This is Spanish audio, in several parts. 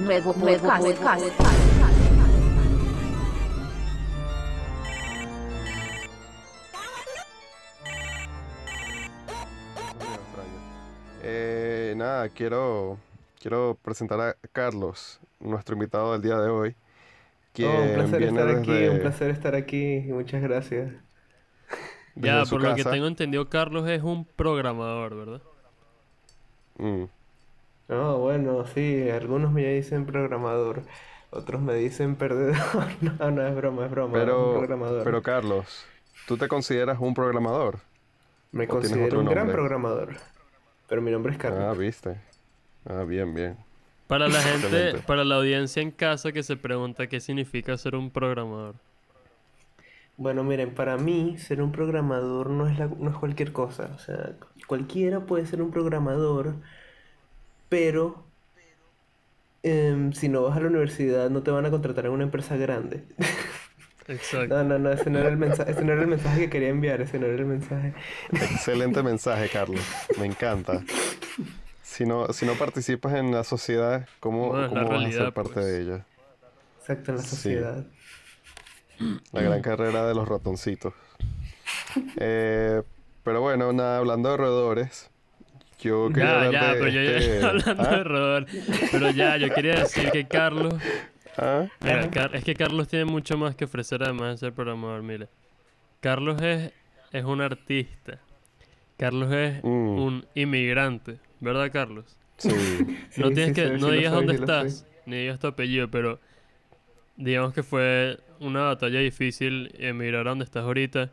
Nuevo podcast. Eh, nada, quiero, quiero presentar a Carlos, nuestro invitado del día de hoy. Oh, un placer viene estar aquí, desde- un placer estar aquí. Muchas gracias. Desde Ya, su por lo que tengo entendido, Carlos es un programador, ¿verdad? Mm, Oh, bueno, sí, algunos me dicen programador, otros me dicen perdedor. No, no, es broma, es broma, un Pero, programador. pero Carlos, ¿tú te consideras un programador? Me ¿o tienes considero un gran programador. Pero mi nombre es Ah, Carlos. viste. Ah, bien, bien. Para la gente, para la audiencia en casa que se pregunta qué significa ser un programador. Bueno, miren, para mí ser un programador no es, la- no es cualquier cosa. O sea, cualquiera puede ser un programador, pero em, si no vas a la universidad no te van a contratar en una empresa grande. Exacto. No, no, no, ese no era el mensaje, ese no era el mensaje que quería enviar, ese no era el mensaje. Excelente mensaje, Carlos. Me encanta. Si no, si no participas en la sociedad, ¿cómo, Bueno, la cómo vas a ser parte pues. de ella? Exacto, en la Sí. La gran carrera de los ratoncitos. Eh, pero bueno, nada, hablando de roedores, yo quería Ya, ya, pero yo este- ya hablando ¿Ah? de roedor. Pero ya, yo quería decir que Carlos. ¿Ah? Mira, Car- es que Carlos tiene mucho más que ofrecer además de ser programador. Mire, Carlos es, es un artista. Carlos es Mm. un inmigrante, ¿verdad, Carlos? Sí. No Sí, tienes sí que, sí no digas soy, dónde estás, ni digas tu apellido, pero digamos que fue una batalla difícil emigrar a donde estás ahorita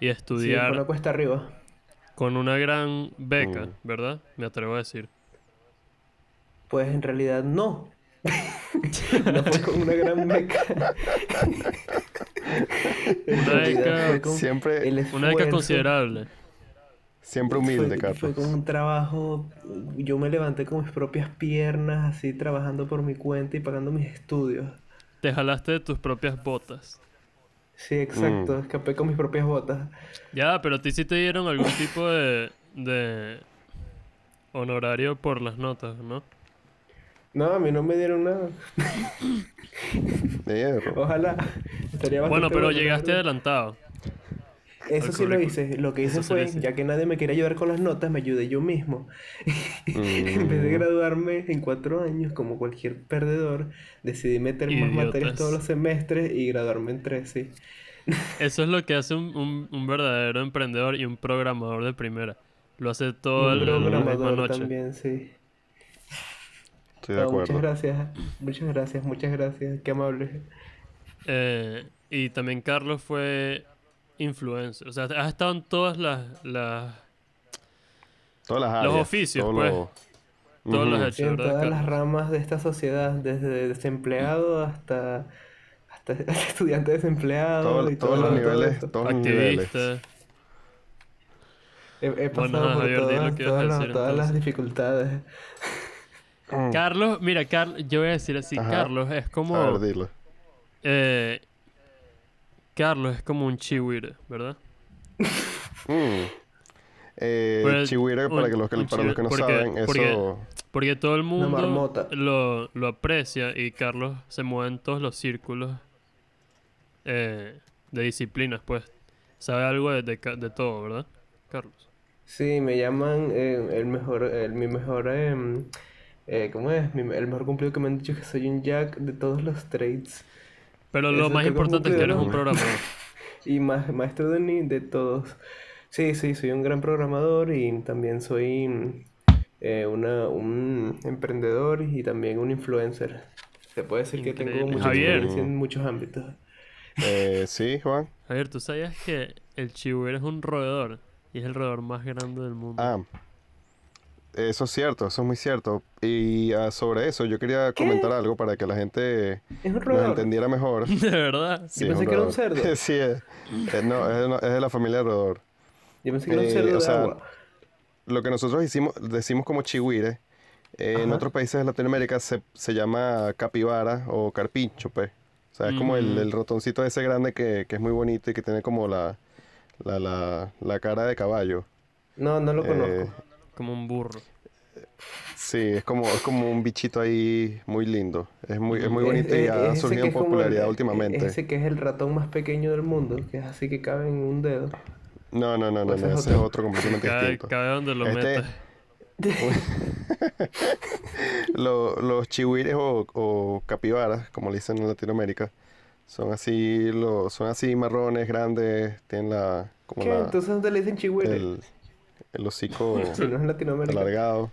y Sí, estudiar una cuesta arriba. con una gran beca, Mm. ¿verdad? Me atrevo a decir. Pues en realidad no. No fue con una gran beca. Una beca- con Siempre- Una beca considerable. Siempre humilde, Fue, fue Carlos. con un trabajo, yo me levanté con mis propias piernas, así trabajando por mi cuenta y pagando mis estudios. Te jalaste de tus propias botas. Sí, exacto, escapé con mis propias botas. Ya, pero a ti sí te dieron algún tipo de, de honorario por las notas, ¿no? No, a mí no me dieron nada. Ojalá. Estaría Bueno, bastante pero llegaste adelantado. Eso sí lo hice. Lo que hice Eso fue, ya que nadie me quería ayudar con las notas, me ayudé yo mismo. En vez de Mm. graduarme en cuatro años, como cualquier perdedor, decidí meter más materias todos los semestres y graduarme en tres, sí. Eso es lo que hace un, un- un verdadero emprendedor y un programador de primera. Lo hace todo Un el- programador noche. también, sí. Estoy de Ah, muchas acuerdo. gracias, muchas gracias, muchas gracias. Qué amable. Eh, y también Carlos fue influencer. O sea, has estado en todas las, las Todas las Los áreas. oficios, todo pues. lo- Todos los hechos. En ¿verdad, todas las ramas de esta sociedad, desde desempleado hasta, hasta estudiante desempleado Todo- y todos todo, los todo niveles, eso. todos los niveles. He, he Bueno, pasado por Javier, todas, todas las- todas dificultades. Mm. Carlos, mira, Carlos, yo voy a decir así, Ajá. Carlos es como... A ver, dilo. eh, Carlos es como un chihuire, ¿verdad? Mm. Eh, Pues, chihuire, para, un- que los que, un para los que no porque- saben, porque- eso... Porque todo el mundo marmota. lo, lo aprecia y Carlos se mueve en todos los círculos eh, de disciplinas, pues. Sabe algo de, de todo, ¿verdad, Carlos? Sí, me llaman eh, el mejor, el, mi mejor, em, eh, ¿cómo es? Mi- el mejor cumplido que me han dicho es que soy un jack de todos los trades. Pero lo Eso más importante es que eres un programador. Y ma- maestro de, ni- de todos. Sí, sí, soy un gran programador y también soy eh, una, un emprendedor y también un influencer. Se puede decir que tengo mucha experiencia en muchos ámbitos. Eh, sí, Juan. Javier, ¿tú sabías que el chihuire es un roedor? Y es el roedor más grande del mundo. Ah, eso es cierto, eso es muy cierto. Y ah, sobre eso, yo quería comentar algo para que la gente nos entendiera mejor. ¿De verdad? Sí, Yo es pensé que era un cerdo. sí, es, eh, no, es, de no- es de la familia de roedor. Yo pensé que era un Eh, cerdo o de sea, agua. Lo que nosotros hicimos, decimos como chihuire, eh, en otros países de Latinoamérica se, se llama capibara o carpincho, pues. O sea, es como el, Mm. el ratoncito ese grande que, que es muy bonito y que tiene como la, La, la, la cara de caballo. No, no lo Eh, conozco. Como un burro. sí, es como, es como un bichito ahí muy lindo. Es muy, es muy Es- bonito y es- ha es surgido en es popularidad el- últimamente. Ese que es el ratón más pequeño del mundo, que es así que cabe en un dedo. No, no, no, no, Pues no, es ese es otro. otro completamente Cae, distinto. cae donde lo Este- metas. Lo- los chihuires o, o capibaras, como le dicen en Latinoamérica, son así, lo, son así marrones, grandes, tienen la, como ¿Qué? la, Entonces, ¿dónde le dicen chihuire? el, el hocico es en alargado.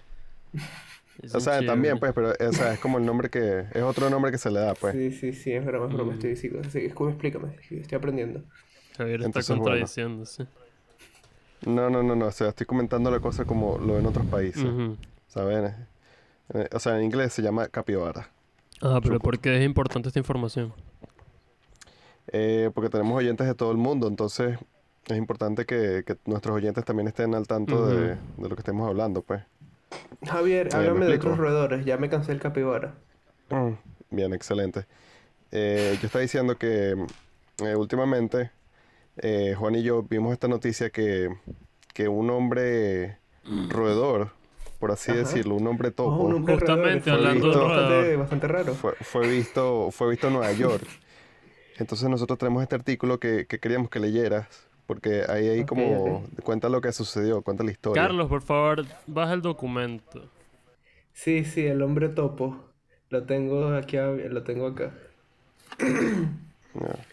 Es O sea, también, pues, pero o sea, es como el nombre que, es otro nombre que se le da, pues. Sí, sí, sí, es broma, es broma, Mm. estoy diciendo. Así que, Scooby, explícame, estoy aprendiendo. Javier está Entonces, bueno. contradiciéndose. No, no, no, no, o sea, estoy comentando la cosa como lo ven otros países. ¿saben? Eh, O sea, en inglés se llama capibara. Ah, pero. ¿por qué es importante esta información? Eh, porque tenemos oyentes de todo el mundo, entonces es importante que, que nuestros oyentes también estén al tanto de, de lo que estemos hablando, pues. Javier, ¿me háblame de otros roedores, ya me cansé el capibara. Mm, Bien, excelente. Eh, yo estaba diciendo que eh, últimamente eh, Juan y yo vimos esta noticia que, que un hombre roedor, por así Ajá. decirlo, un hombre Oh, topo, un hombre Justamente hablando fue de bastante, bastante raro. fue, fue visto, fue visto en Nueva York. Entonces nosotros tenemos este artículo que, que queríamos que leyeras, porque ahí, ahí como ok. cuenta lo que sucedió, cuenta la historia. Carlos, por favor, baja el documento. Sí, sí, el hombre topo. Lo tengo aquí, lo tengo acá. Ya.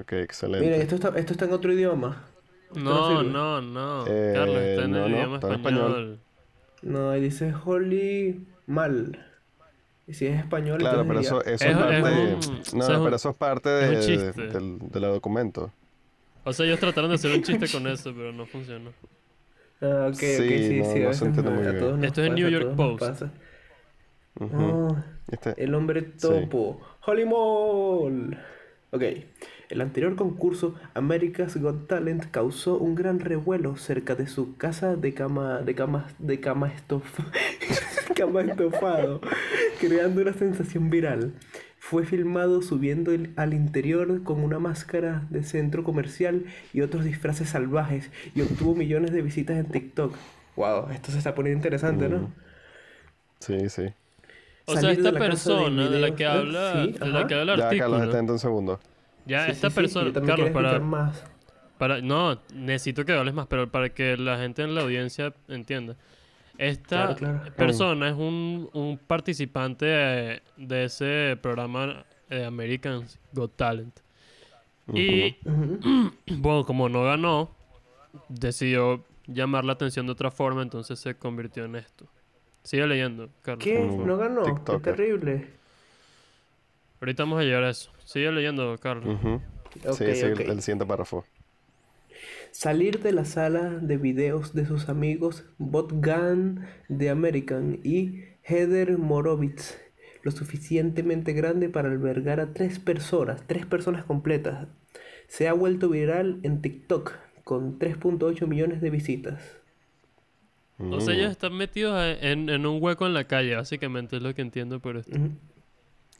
Ok, excelente. Miren, esto está, esto está en otro idioma. No, no, no. Eh, Carlos, está en no, el no, idioma está en español. español. No, ahí dice holy mal. Y si es español, Claro, pero eso, eso es parte. un- no, o sea, pero eso es parte de, del, del documento. O sea, ellos trataron de hacer un chiste con eso, pero no funcionó. Ah, ok, ok, Sí, sí, no- sí, no a se entiende muy bien. Esto es pasa, New York Post. Ah, Este- el hombre topo. Holy Mall. Ok. El anterior concurso, America's Got Talent, causó un gran revuelo cerca de su casa de cama, de cama, de cama estof, cama estofado, creando una sensación viral. Fue filmado subiendo el- al interior con una máscara de centro comercial y otros disfraces salvajes y obtuvo millones de visitas en TikTok. Wow, esto se está poniendo interesante, ¿no? Mm. Sí, sí. O sea, Salir esta de persona de la que habla, Sí, de la que habla el Ya, Carlos, un segundo. Ya, Sí, esta sí, persona, Carlos, para, más. para, no, necesito que hables más, pero para que la gente en la audiencia entienda. Esta Claro, claro. persona es un, un participante de, de ese programa de Americans Got Talent. Y, bueno, como no ganó, decidió llamar la atención de otra forma, entonces se convirtió en esto. Sigue leyendo, Carlos. ¿Qué? ¿No ganó? Qué TikToker. terrible. Ahorita vamos a llegar a eso. Sigue leyendo, Carlos. Ok, sí, el- ok. el siguiente párrafo. Salir de la sala de videos de sus amigos Botgan de American y Heather Morovitz, lo suficientemente grande para albergar a tres personas, tres personas completas. Se ha vuelto viral en TikTok con 3.8 millones de visitas. O sea, ellos están metidos en, en un hueco en la calle, básicamente es lo que entiendo por esto.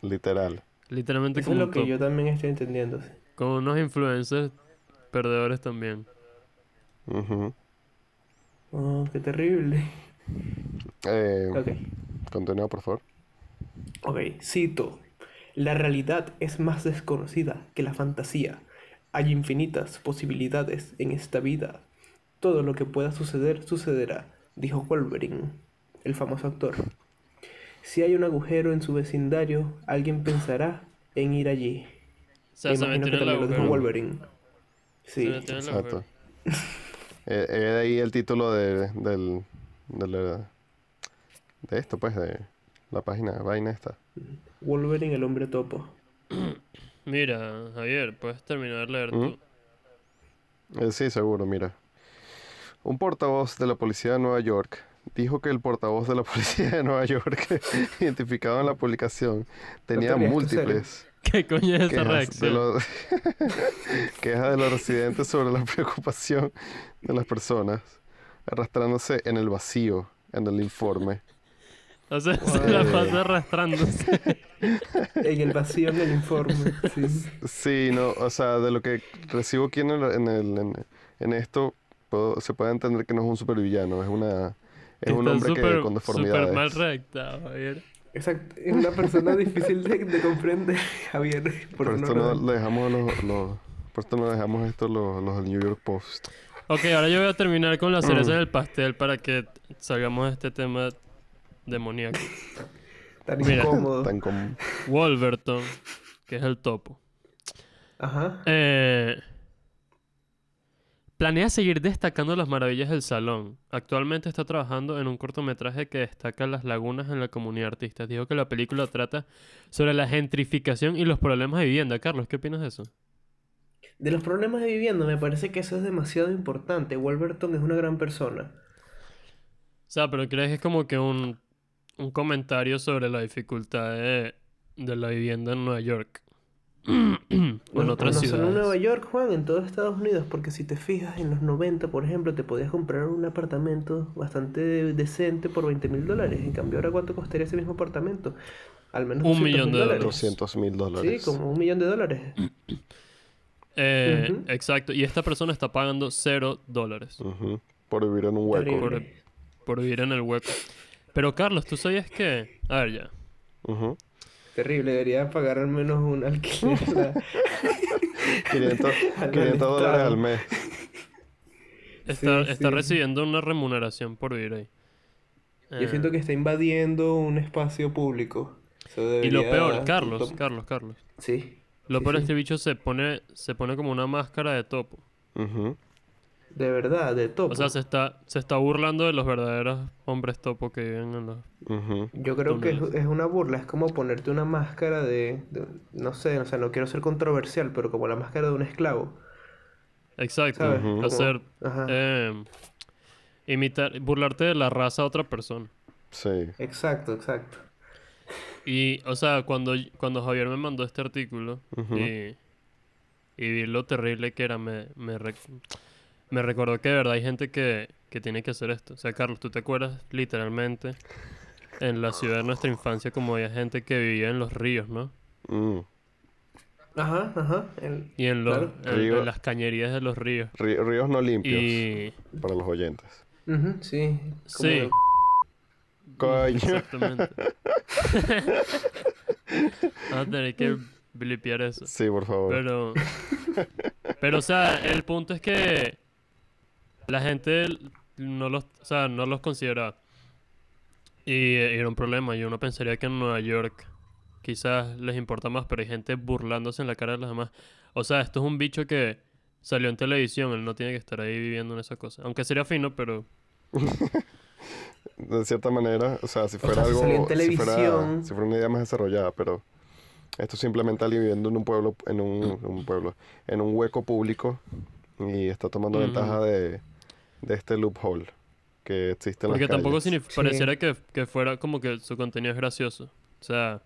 Literal. Literalmente Eso es como, lo un que top. yo también estoy entendiendo. como unos influencers perdedores también. Ujú. Oh, qué terrible. Eh, Ok. Continúa, por favor. Ok, cito. La realidad es más desconocida que la fantasía. Hay infinitas posibilidades en esta vida. Todo lo que pueda suceder, sucederá, dijo Wolverine, el famoso actor. Si hay un agujero en su vecindario, alguien pensará en ir allí. O sea, Me se que también lo dijo. Wolverine. Se Sí. el Exacto. Eh, eh, de ahí el título de, del, de, esto, pues, de la página, vaina esta. Wolverine, el hombre topo. Mira, Javier, puedes terminar de leer ¿Mm? tú. Eh, sí, seguro, mira. Un portavoz de la policía de Nueva York dijo que el portavoz de la policía de Nueva York, identificado en la publicación, tenía múltiples ¿Qué coño es esa de, reacción? los, quejas de los residentes sobre la preocupación de las personas, arrastrándose en el vacío en el informe. O sea, se la pasa arrastrándose. En el vacío en el informe. Sí. Sí, no, o sea, de lo que recibo aquí en, el- en, el- en, en esto, puedo- se puede entender que no es un supervillano, es una es un Está hombre que súper- con súper deformidades. mal redactado. Exacto. Es una persona difícil de, de comprender, Javier. Por Por eso esto no no dejamos los, los- por esto no dejamos esto los, los del New York Post. Ok, ahora yo voy a terminar con la Mm. cereza en el pastel para que salgamos de este tema demoníaco. Tan Mira. incómodo. Tan Wolverton, que es el topo. Ajá. Eh, planea seguir destacando las maravillas del salón. Actualmente está trabajando en un cortometraje que destaca las lagunas en la comunidad artista. Dijo que la película trata sobre la gentrificación y los problemas de vivienda. Carlos, ¿qué opinas de eso? De los problemas de vivienda, me parece que eso es demasiado importante. Wolverton es una gran persona. O sea, pero crees que es como que un, un comentario sobre la dificultad de, de la vivienda en Nueva York. en No- otras no solo ciudades. en Nueva York, Juan, en todo Estados Unidos, porque si te fijas, en los 90, por ejemplo, te podías comprar un apartamento bastante decente por 20 mil dólares. En cambio, ahora ¿cuánto costaría ese mismo apartamento? Al menos Un 200 millón de mil dólares. 200 mil dólares. Sí, como un millón de dólares. Eh. Exacto. Y esta persona está pagando cero dólares Por vivir en un hueco. Por vivir en el hueco. Pero Carlos, ¿tú sabías que... A ver, ya. Ujú. Terrible, debería pagar al menos un alquiler. a- 500, Al 500 dólares al mes. Está, Sí, está sí. recibiendo una remuneración por vivir ahí. Yo Eh, siento que está invadiendo un espacio público. Y lo peor, Carlos, tom- Carlos, Carlos. Sí. Lo sí, peor es que el bicho se pone, se pone como una máscara de topo. Ujú. De verdad, de topo. O sea, se está, se está burlando de los verdaderos hombres topo que viven en los... Yo creo que es, es una burla, es como ponerte una máscara de, de- no sé, o sea, no quiero ser controversial, pero como la máscara de un esclavo. Exacto. Hacer... Ajá. eh, imitar... Burlarte de la raza de otra persona. Sí. Exacto, exacto. Y, o sea, cuando, cuando Javier me mandó este artículo y, y vi lo terrible que era, me, me, rec- me recordó que de verdad hay gente que, que tiene que hacer esto. O sea, Carlos, ¿tú te acuerdas literalmente en la ciudad de nuestra infancia como había gente que vivía en los ríos, ¿no? Mm. Ajá, ajá. el- Y en, los, Claro. en- Río- en las cañerías de los ríos. Rí- Ríos no limpios Y... para los oyentes. sí. como Sí. el- Coño. Exactamente. Vas a tener que blipear eso. Sí, por favor. Pero, pero, o sea, el punto es que la gente no los, o sea, no los consideraba. Y, eh, era un problema. Y uno pensaría que en Nueva York quizás les importa más, pero hay gente burlándose en la cara de los demás. O sea, esto es un bicho que salió en televisión. Él no tiene que estar ahí viviendo en esa cosa. Aunque sería fino, pero De cierta manera, o sea, si fuera sea, si algo, salió en si fuera, televisión. si fuera una idea más desarrollada, pero esto es simplemente alguien viviendo en un pueblo, en un, un pueblo, en un hueco público y está tomando ventaja de, de este loophole que existe en porque las tampoco Sí. pareciera que, que fuera como que su contenido es gracioso. O sea,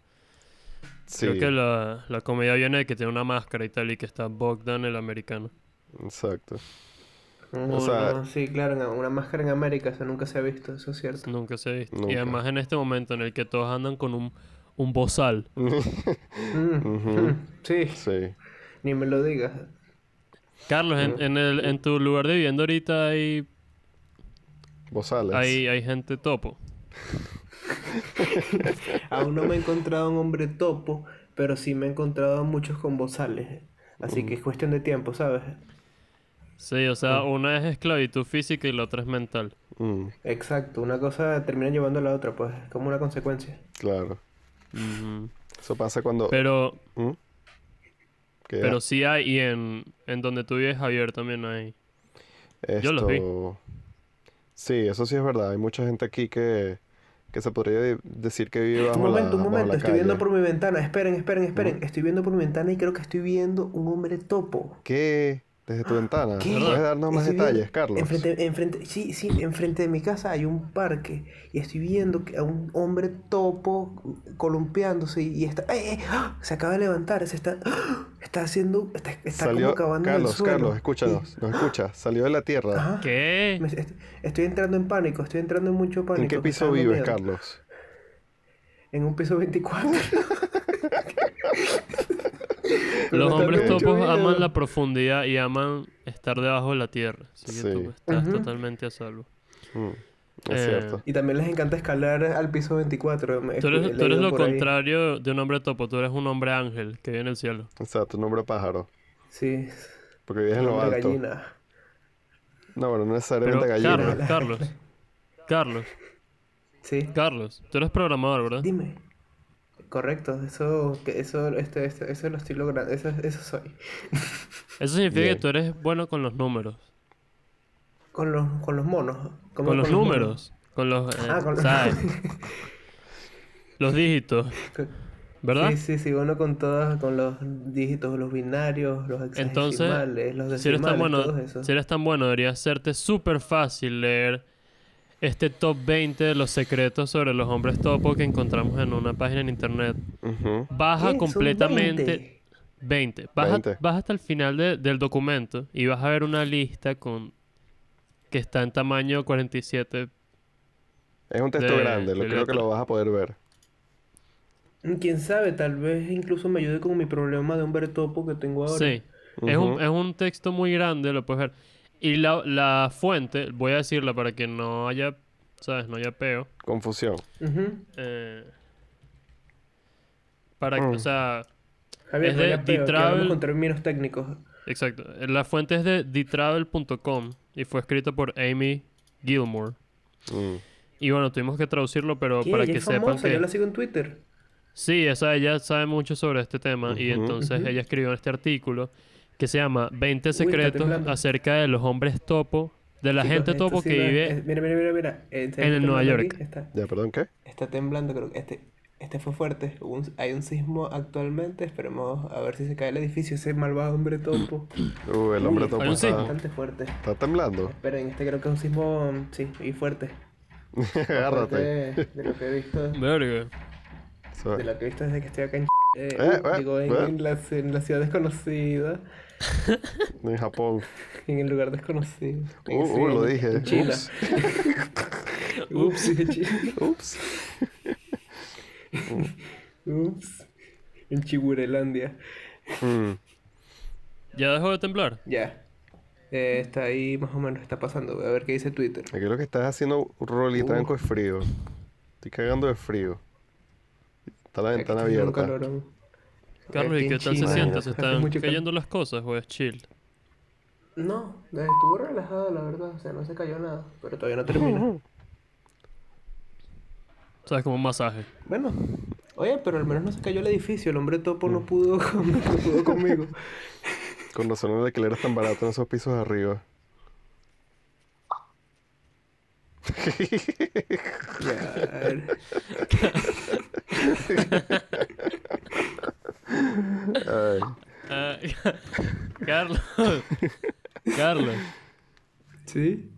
Sí, creo que la, la comedia viene de que tiene una máscara y tal, y que está Bogdan el americano. exacto. Ujú, sea- no, sí, claro, una máscara en América, eso nunca se ha visto, eso es cierto. Nunca se ha visto. Nunca. Y además en este momento en el que todos andan con un, un bozal. Mm, mm, Sí, Sí. ni me lo digas. Carlos, en, en, el, en tu lugar de vivienda ahorita hay, Bozales. hay, hay gente topo. Aún no me he encontrado un hombre topo, pero sí me he encontrado a muchos con bozales. Así que es cuestión de tiempo, ¿sabes? Sí, o sea, una es esclavitud física y la otra es mental. Mm, Exacto, una cosa termina llevando a la otra, pues, como una consecuencia. claro. Eso pasa cuando... Pero, ¿Mm? Pero sí hay, y en, en donde tú vives, Javier, también hay. yo los vi. Esto- Sí, eso sí es verdad. Hay mucha gente aquí que, que se podría de- decir que vive bajo Un momento, la, un momento, estoy viendo por mi ventana. Esperen, esperen, esperen. Estoy viendo por mi ventana y creo que estoy viendo un hombre topo. ¿Qué? Desde tu ventana. ¿Qué? ¿Puedes darnos más Estoy detalles, viendo- Carlos? Enfrente, enfrente, sí, sí, enfrente de mi casa hay un parque y estoy viendo que a un hombre topo columpiándose y, y está, ¡eh, eh! ¡Ah! se acaba de levantar, se está, ¡ah! está haciendo, está, está Salió... como cavando en el Carlos, suelo. Carlos, escúchanos. Nos escucha. Salió de la tierra. Ajá. ¿Qué? Me- est- estoy entrando en pánico, estoy entrando en mucho pánico. ¿En qué piso vives, miedo. Carlos? en un piso 24. Los hombres topos aman la profundidad y aman estar debajo de la tierra. Así que Sí. tú estás totalmente a salvo. Mm, es Eh, cierto. Y también les encanta escalar al piso 24. me- Tú eres, tú eres leído lo ahí. contrario de un hombre topo. Tú eres un hombre ángel que vive en el cielo. Exacto, un hombre pájaro. Sí, Porque vives en lo alto. gallina. No, bueno, no Pero necesariamente gallina. Carlos, Carlos, Carlos, Sí. Carlos, tú eres programador, ¿verdad? Dime. Correcto, eso, que eso, este, este- eso lo estoy logrando, eso, eso soy. Eso significa Bien. que tú eres bueno con los números. Con los, con los monos. ¿Cómo Con los números. Con los... eh, Ah, con los- ¿sabes? Los dígitos, ¿verdad? Sí, sí, sí, bueno con todas, con los dígitos, los binarios, los Entonces, hexadecimales, los Si eres tan decimales, bueno, todo eso. si eres tan bueno, debería hacerte súper fácil leer este top 20 de los secretos sobre los hombres topo que encontramos en una página en internet. Baja ¿Qué? Son completamente 20. 20. Baja, 20. baja hasta el final de- del documento y vas a ver una lista con que está en tamaño 47. Es un texto de- grande, lo creo que lo vas a poder ver. Quién sabe, tal vez incluso me ayude con mi problema de hombre topo que tengo ahora. Sí. Es, un, es un texto muy grande, lo puedes ver. Y la, la fuente, voy a decirla para que no haya, ¿sabes? No haya peo. Confusión. Ujú. Eh, para que, Mm. o sea, Javier, Es no de peo, Travel- con términos técnicos. exacto. La fuente es de thetravel.com y fue escrito por Amy Gilmore. Mm. Y bueno, tuvimos que traducirlo, pero ¿Qué? para Ella que es sepan famosa, que... yo la sigo en Twitter. Sí, esa, ella sabe mucho sobre este tema y entonces ella escribió este artículo que se llama 20 está secretos acerca de los hombres topo, de la Chicos, gente topo sí que vive es- mira, mira, mira, mira. ¿está en el Nueva York. aquí? Está, Ya, perdón, ¿qué? está temblando, creo que este, este fue fuerte. Un- hay un sismo actualmente. Esperemos a ver si se cae el edificio. Ese malvado hombre topo. Uh, el hombre Uy, topo está. Bastante fuerte. está temblando. Esperen, este creo que es un sismo, sí, y fuerte. Agárrate. De lo que he visto. Verga. De lo que he visto desde que estoy acá en... Eh, Eh, eh, digo, en, eh. en la, en la ciudad desconocida. En Japón. En el lugar desconocido. Uh, sí, uh, lo dije. En China. Ups. Ups, dije China. Ups. Ups. En Chiburelandia. Mm. ¿Ya dejó de temblar? Ya. Eh, está ahí más o menos, está pasando. A ver qué dice Twitter. Aquí lo que estás haciendo, rolitranco, Uh. es frío. Estoy cagando de frío. Está la Aquí ventana está haciendo un abierta. calorón. Carlos, ¿y qué tal se siente? ¿Se están cayendo las cosas o es chill? No, estuvo relajado la verdad, o sea, no se cayó nada, pero todavía no termina. ¿Sabes? Como un masaje. Bueno, oye, pero al menos no se cayó el edificio, el hombre topo no pudo, con- no pudo conmigo. Con razón el alquiler es tan barato en esos pisos de arriba. Ay. Ah, Carlos. Carlos. ¿Sí?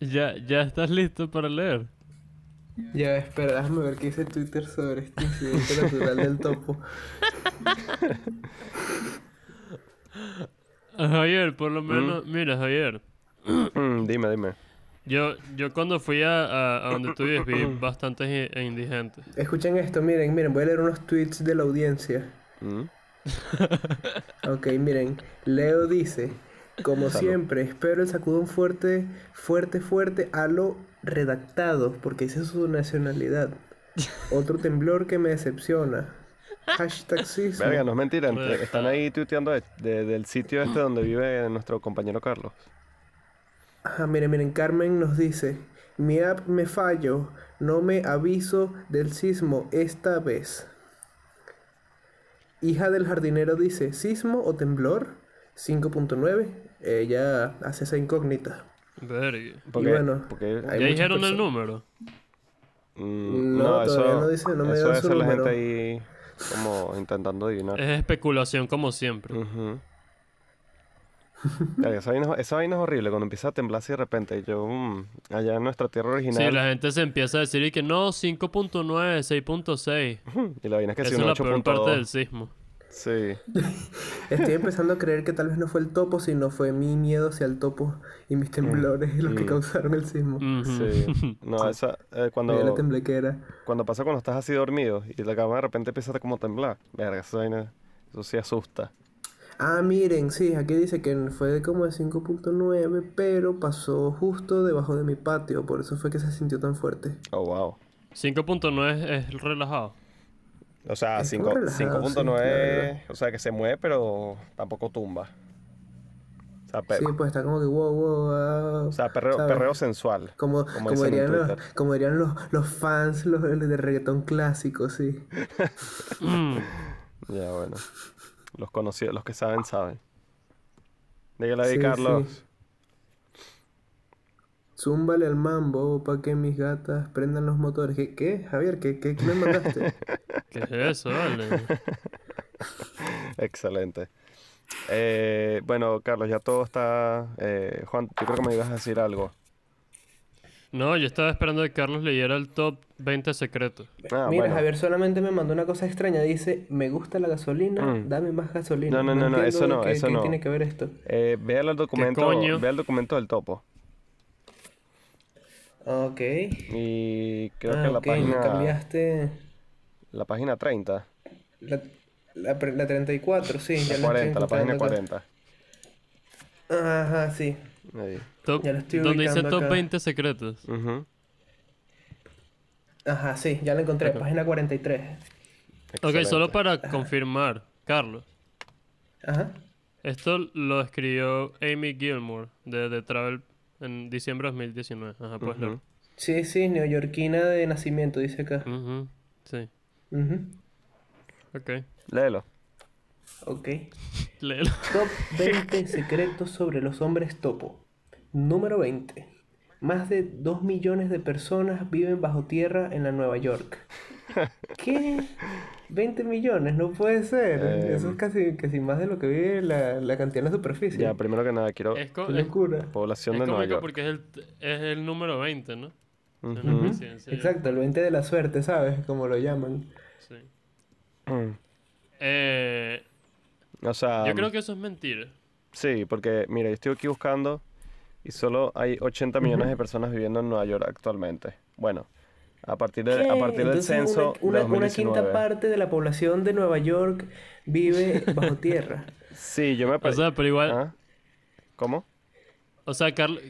¿Ya, ¿Ya estás listo para leer? Ya, espera, déjame ver qué dice Twitter sobre este incidente natural del topo. Ah, Javier, por lo menos, mira, Javier. Mm, dime, dime. Yo, yo cuando fui a, a- a donde tú vives vi bastantes i- indigentes. Escuchen esto, miren, miren, voy a leer unos tweets de la audiencia. Mm. Ok, miren, Leo dice, como Salud. siempre, espero el sacudón fuerte, fuerte, fuerte a lo redactado, porque esa es su nacionalidad. Otro temblor que me decepciona. Hashtag sismo. Verga, no es mentira. Entre- Están ahí tuiteando de- de- del sitio este donde vive nuestro compañero Carlos. Ajá, miren, miren, Carmen nos dice, mi app me fallo, no me aviso del sismo esta vez. Hija del jardinero dice, ¿sismo o temblor? 5.9. Ella hace esa incógnita. Verga. Porque, bueno, porque- hay ¿Ya dijeron el número? Mm, No, todavía no dice- no me eso es su la gente ahí como intentando adivinar. Es especulación como siempre. Ujú. Verga, esa, vaina, esa vaina es horrible cuando empieza a temblar así de repente. Yo, mm, allá en nuestra tierra original, Sí, la gente se empieza a decir y que no, 5.9, 6.6. y la vaina es que si es un la peor parte del 8.2. sismo. Sí. Estoy empezando a creer que tal vez no fue el topo, sino fue mi miedo hacia el topo y mis temblores los que Mm. causaron el sismo. Ujú. Sí. No, esa, eh, dio la cuando, temblequera. cuando pasa cuando estás así dormido y la cama de repente empieza a como temblar. Verga, esa vaina, eso sí asusta. Ah, miren, sí, aquí dice que fue como de 5.9, pero pasó justo debajo de mi patio, por eso fue que se sintió tan fuerte. Oh, wow. 5.9 es, es relajado. O sea, Es cinco- como relajado, 5.9, sí, o sea, que se mueve, pero tampoco tumba. O sea, Sí, pues está como que wow, wow, wow. o sea perreo, perreo sensual. Como, como como, dicen en dirían los, Twitter. como dirían los, los fans los de reggaetón clásico, sí. Mm. Ya, bueno. Los conocidos, los que saben, saben. Dígale ahí, Sí, Carlos. Zúmbale al mambo pa' que mis gatas prendan los motores. ¿Qué? qué? Javier, ¿qué, qué, qué me mandaste? ¿Qué es eso, vale? Excelente. Eh, bueno, Carlos, ya todo está... eh, Juan, yo creo que me ibas a decir algo. No, yo estaba esperando que Carlos leyera el top 20 secretos. Ah, Mira, bueno. Javier solamente me mandó una cosa extraña. Dice, me gusta la gasolina, Mm. dame más gasolina. No, no, no, no, eso no, qué- eso qué no. tiene que ver esto? Eh, vea el documento, coño? vea el documento del topo. Ok. Y creo ah, que la ok, me página... cambiaste La página 30. la, la, la 34, sí, ya La estoy 40, la página encontrando acá. 40. Ajá, sí. Ahí. Top, Ya lo estoy donde dice top acá. 20 secretos. Ajá, sí, ya la encontré, página 43. Ok, solo Excelente. para confirmar, Carlos. Ajá. Esto lo escribió Amy Gilmore de The Travel en diciembre de 2019. Ajá, pues Ujú. Sí, sí, neoyorquina de nacimiento, dice acá. Ujú, Sí, Ujú. ok. Léelo. Ok. Léelo. Top 20 secretos sobre los hombres topo. Número 20. Más de 2 millones de personas viven bajo tierra en la Nueva York. ¿Qué? 20 millones, no puede ser. Eh, Eso es casi, casi más de lo que vive la, la cantidad en la superficie. Ya, primero que nada, quiero... Es, Qué es- locura. Población es de Nueva York. porque es el, es el número 20, ¿no? Ujú. presidencia. Exacto, el 20 de la suerte, ¿sabes? Como lo llaman. Sí. Eh, O sea, yo creo que eso es mentira. sí, porque mira, yo estoy aquí buscando y solo hay 80 millones de personas viviendo en Nueva York actualmente. Bueno, a partir, de, a partir del censo una, de una, una quinta 2019. parte de la población de Nueva York vive bajo tierra. Sí, yo me O pare- sea, pero igual, ¿Ah? ¿Cómo? o sea, Carlos,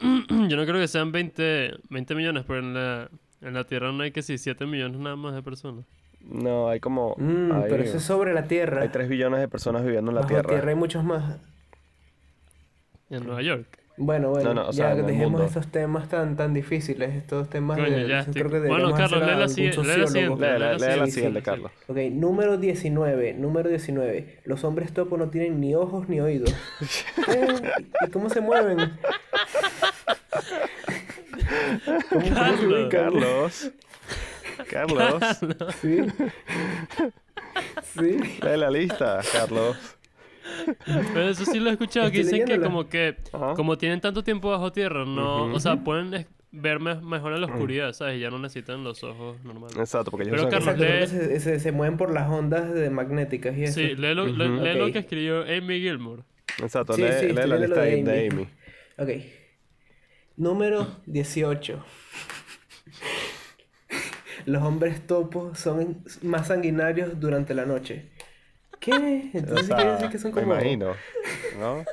yo no creo que sean 20, 20 millones, pero en la, en la Tierra no hay que sí 7 millones nada más de personas. No, hay como... Mm, hay, pero eso es sobre la tierra. hay 3 billones de personas viviendo en la bajo Tierra. tierra hay muchos más. En Nueva York. Bueno, bueno, No, no, o ya sea, dejemos mundo. estos temas tan, tan difíciles, estos temas Coño, de... ya yo estoy- creo que Bueno, Carlos, hacer lee la lee siguiente. Lee, la- lee la siguiente. Carlos. Ok, número 19, número 19. Los hombres topo no tienen ni ojos ni oídos. ¿Eh? ¿Y cómo se mueven? ¿Cómo, Carlos. ubican? Carlos. Carlos. Sí. Sí. Lee la lista, Carlos. Pero eso sí lo he escuchado, que dicen que como que, Ajá. como tienen tanto tiempo bajo tierra, no, o sea, pueden ver me- mejor en la oscuridad, ¿sabes? Y ya no necesitan los ojos normales. Exacto, porque ellos Pero Carlos, Exacto, lee- creo que se, se, se mueven por las ondas de magnéticas y eso. Sí, lee lo, lee- que escribió Amy Gilmore. Exacto, Sí, lee, sí, lee la lista de, de de Amy. Amy. Ok. Número 18. Los hombres topos son más sanguinarios durante la noche. ¿Qué? O Entonces sea, quiere decir que son me como... imagino, ¿no?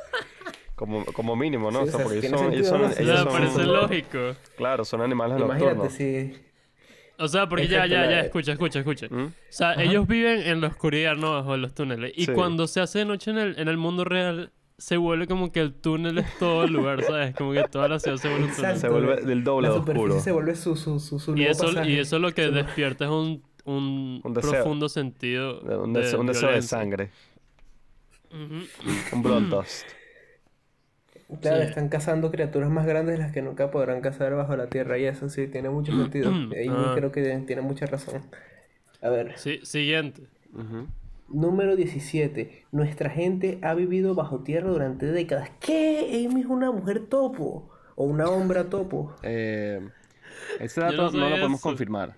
Como, como mínimo, ¿no? Sí, o sea, o porque ellos son, ellos son. O ellos sea, son- parece lógico. claro, son animales Imagínate nocturnos. si... O sea, porque ya, Exacto, ya, la- ya, escucha, escucha, escucha. ¿Mm? O sea, ellos viven en la oscuridad, no bajo los túneles. Y Sí. cuando se hace de noche en el, en el mundo real, se vuelve como que el túnel es todo el lugar, ¿sabes? Como que toda la ciudad se vuelve un túnel. Se vuelve del doble la oscuro. se vuelve su, su, su, su Y eso, pasaje. y eso lo que despierta es un, un, Un deseo. profundo sentido Un, de deseo, un deseo de sangre. Un blood dust. Claro, Sí. están cazando criaturas más grandes las que nunca podrán cazar bajo la tierra y eso sí, tiene mucho sentido. Ahí Ah. creo que tiene mucha razón. A ver, Sí, siguiente. Número 17. Nuestra gente ha vivido bajo tierra durante décadas. ¿Qué? Amy es una mujer topo. O una hombra topo. Eh, ese dato no no, lo podemos eso. confirmar.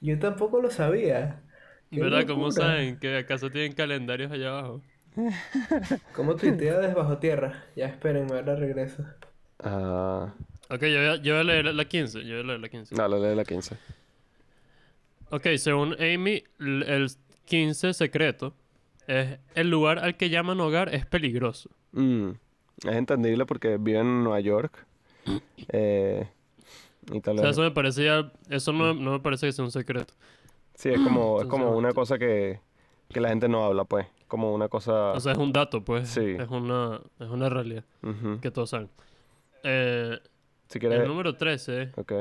Yo tampoco lo sabía. ¡Qué ¿Verdad? ¿Cómo saben? ¿Que acaso tienen calendarios allá abajo? ¿Cómo tuitea desde bajo tierra? Ya esperen, ahora regreso. Ah, Ok, yo voy a, yo voy a leer la 15. Yo voy a leer la 15. dale, lee la 15. Ok, según Amy, el 15 secreto es el lugar al que llaman hogar es peligroso. Mm, es entendible porque vive en Nueva York. Eh, y tal O sea, eso me parece ya... Eso no, no me parece que sea un secreto. Sí, es como, es como una cosa que, que la gente no habla, pues. Como una cosa... O sea, es un dato, pues. Sí. Es una, es una realidad que todos saben. Eh, Si el número 13... Ok.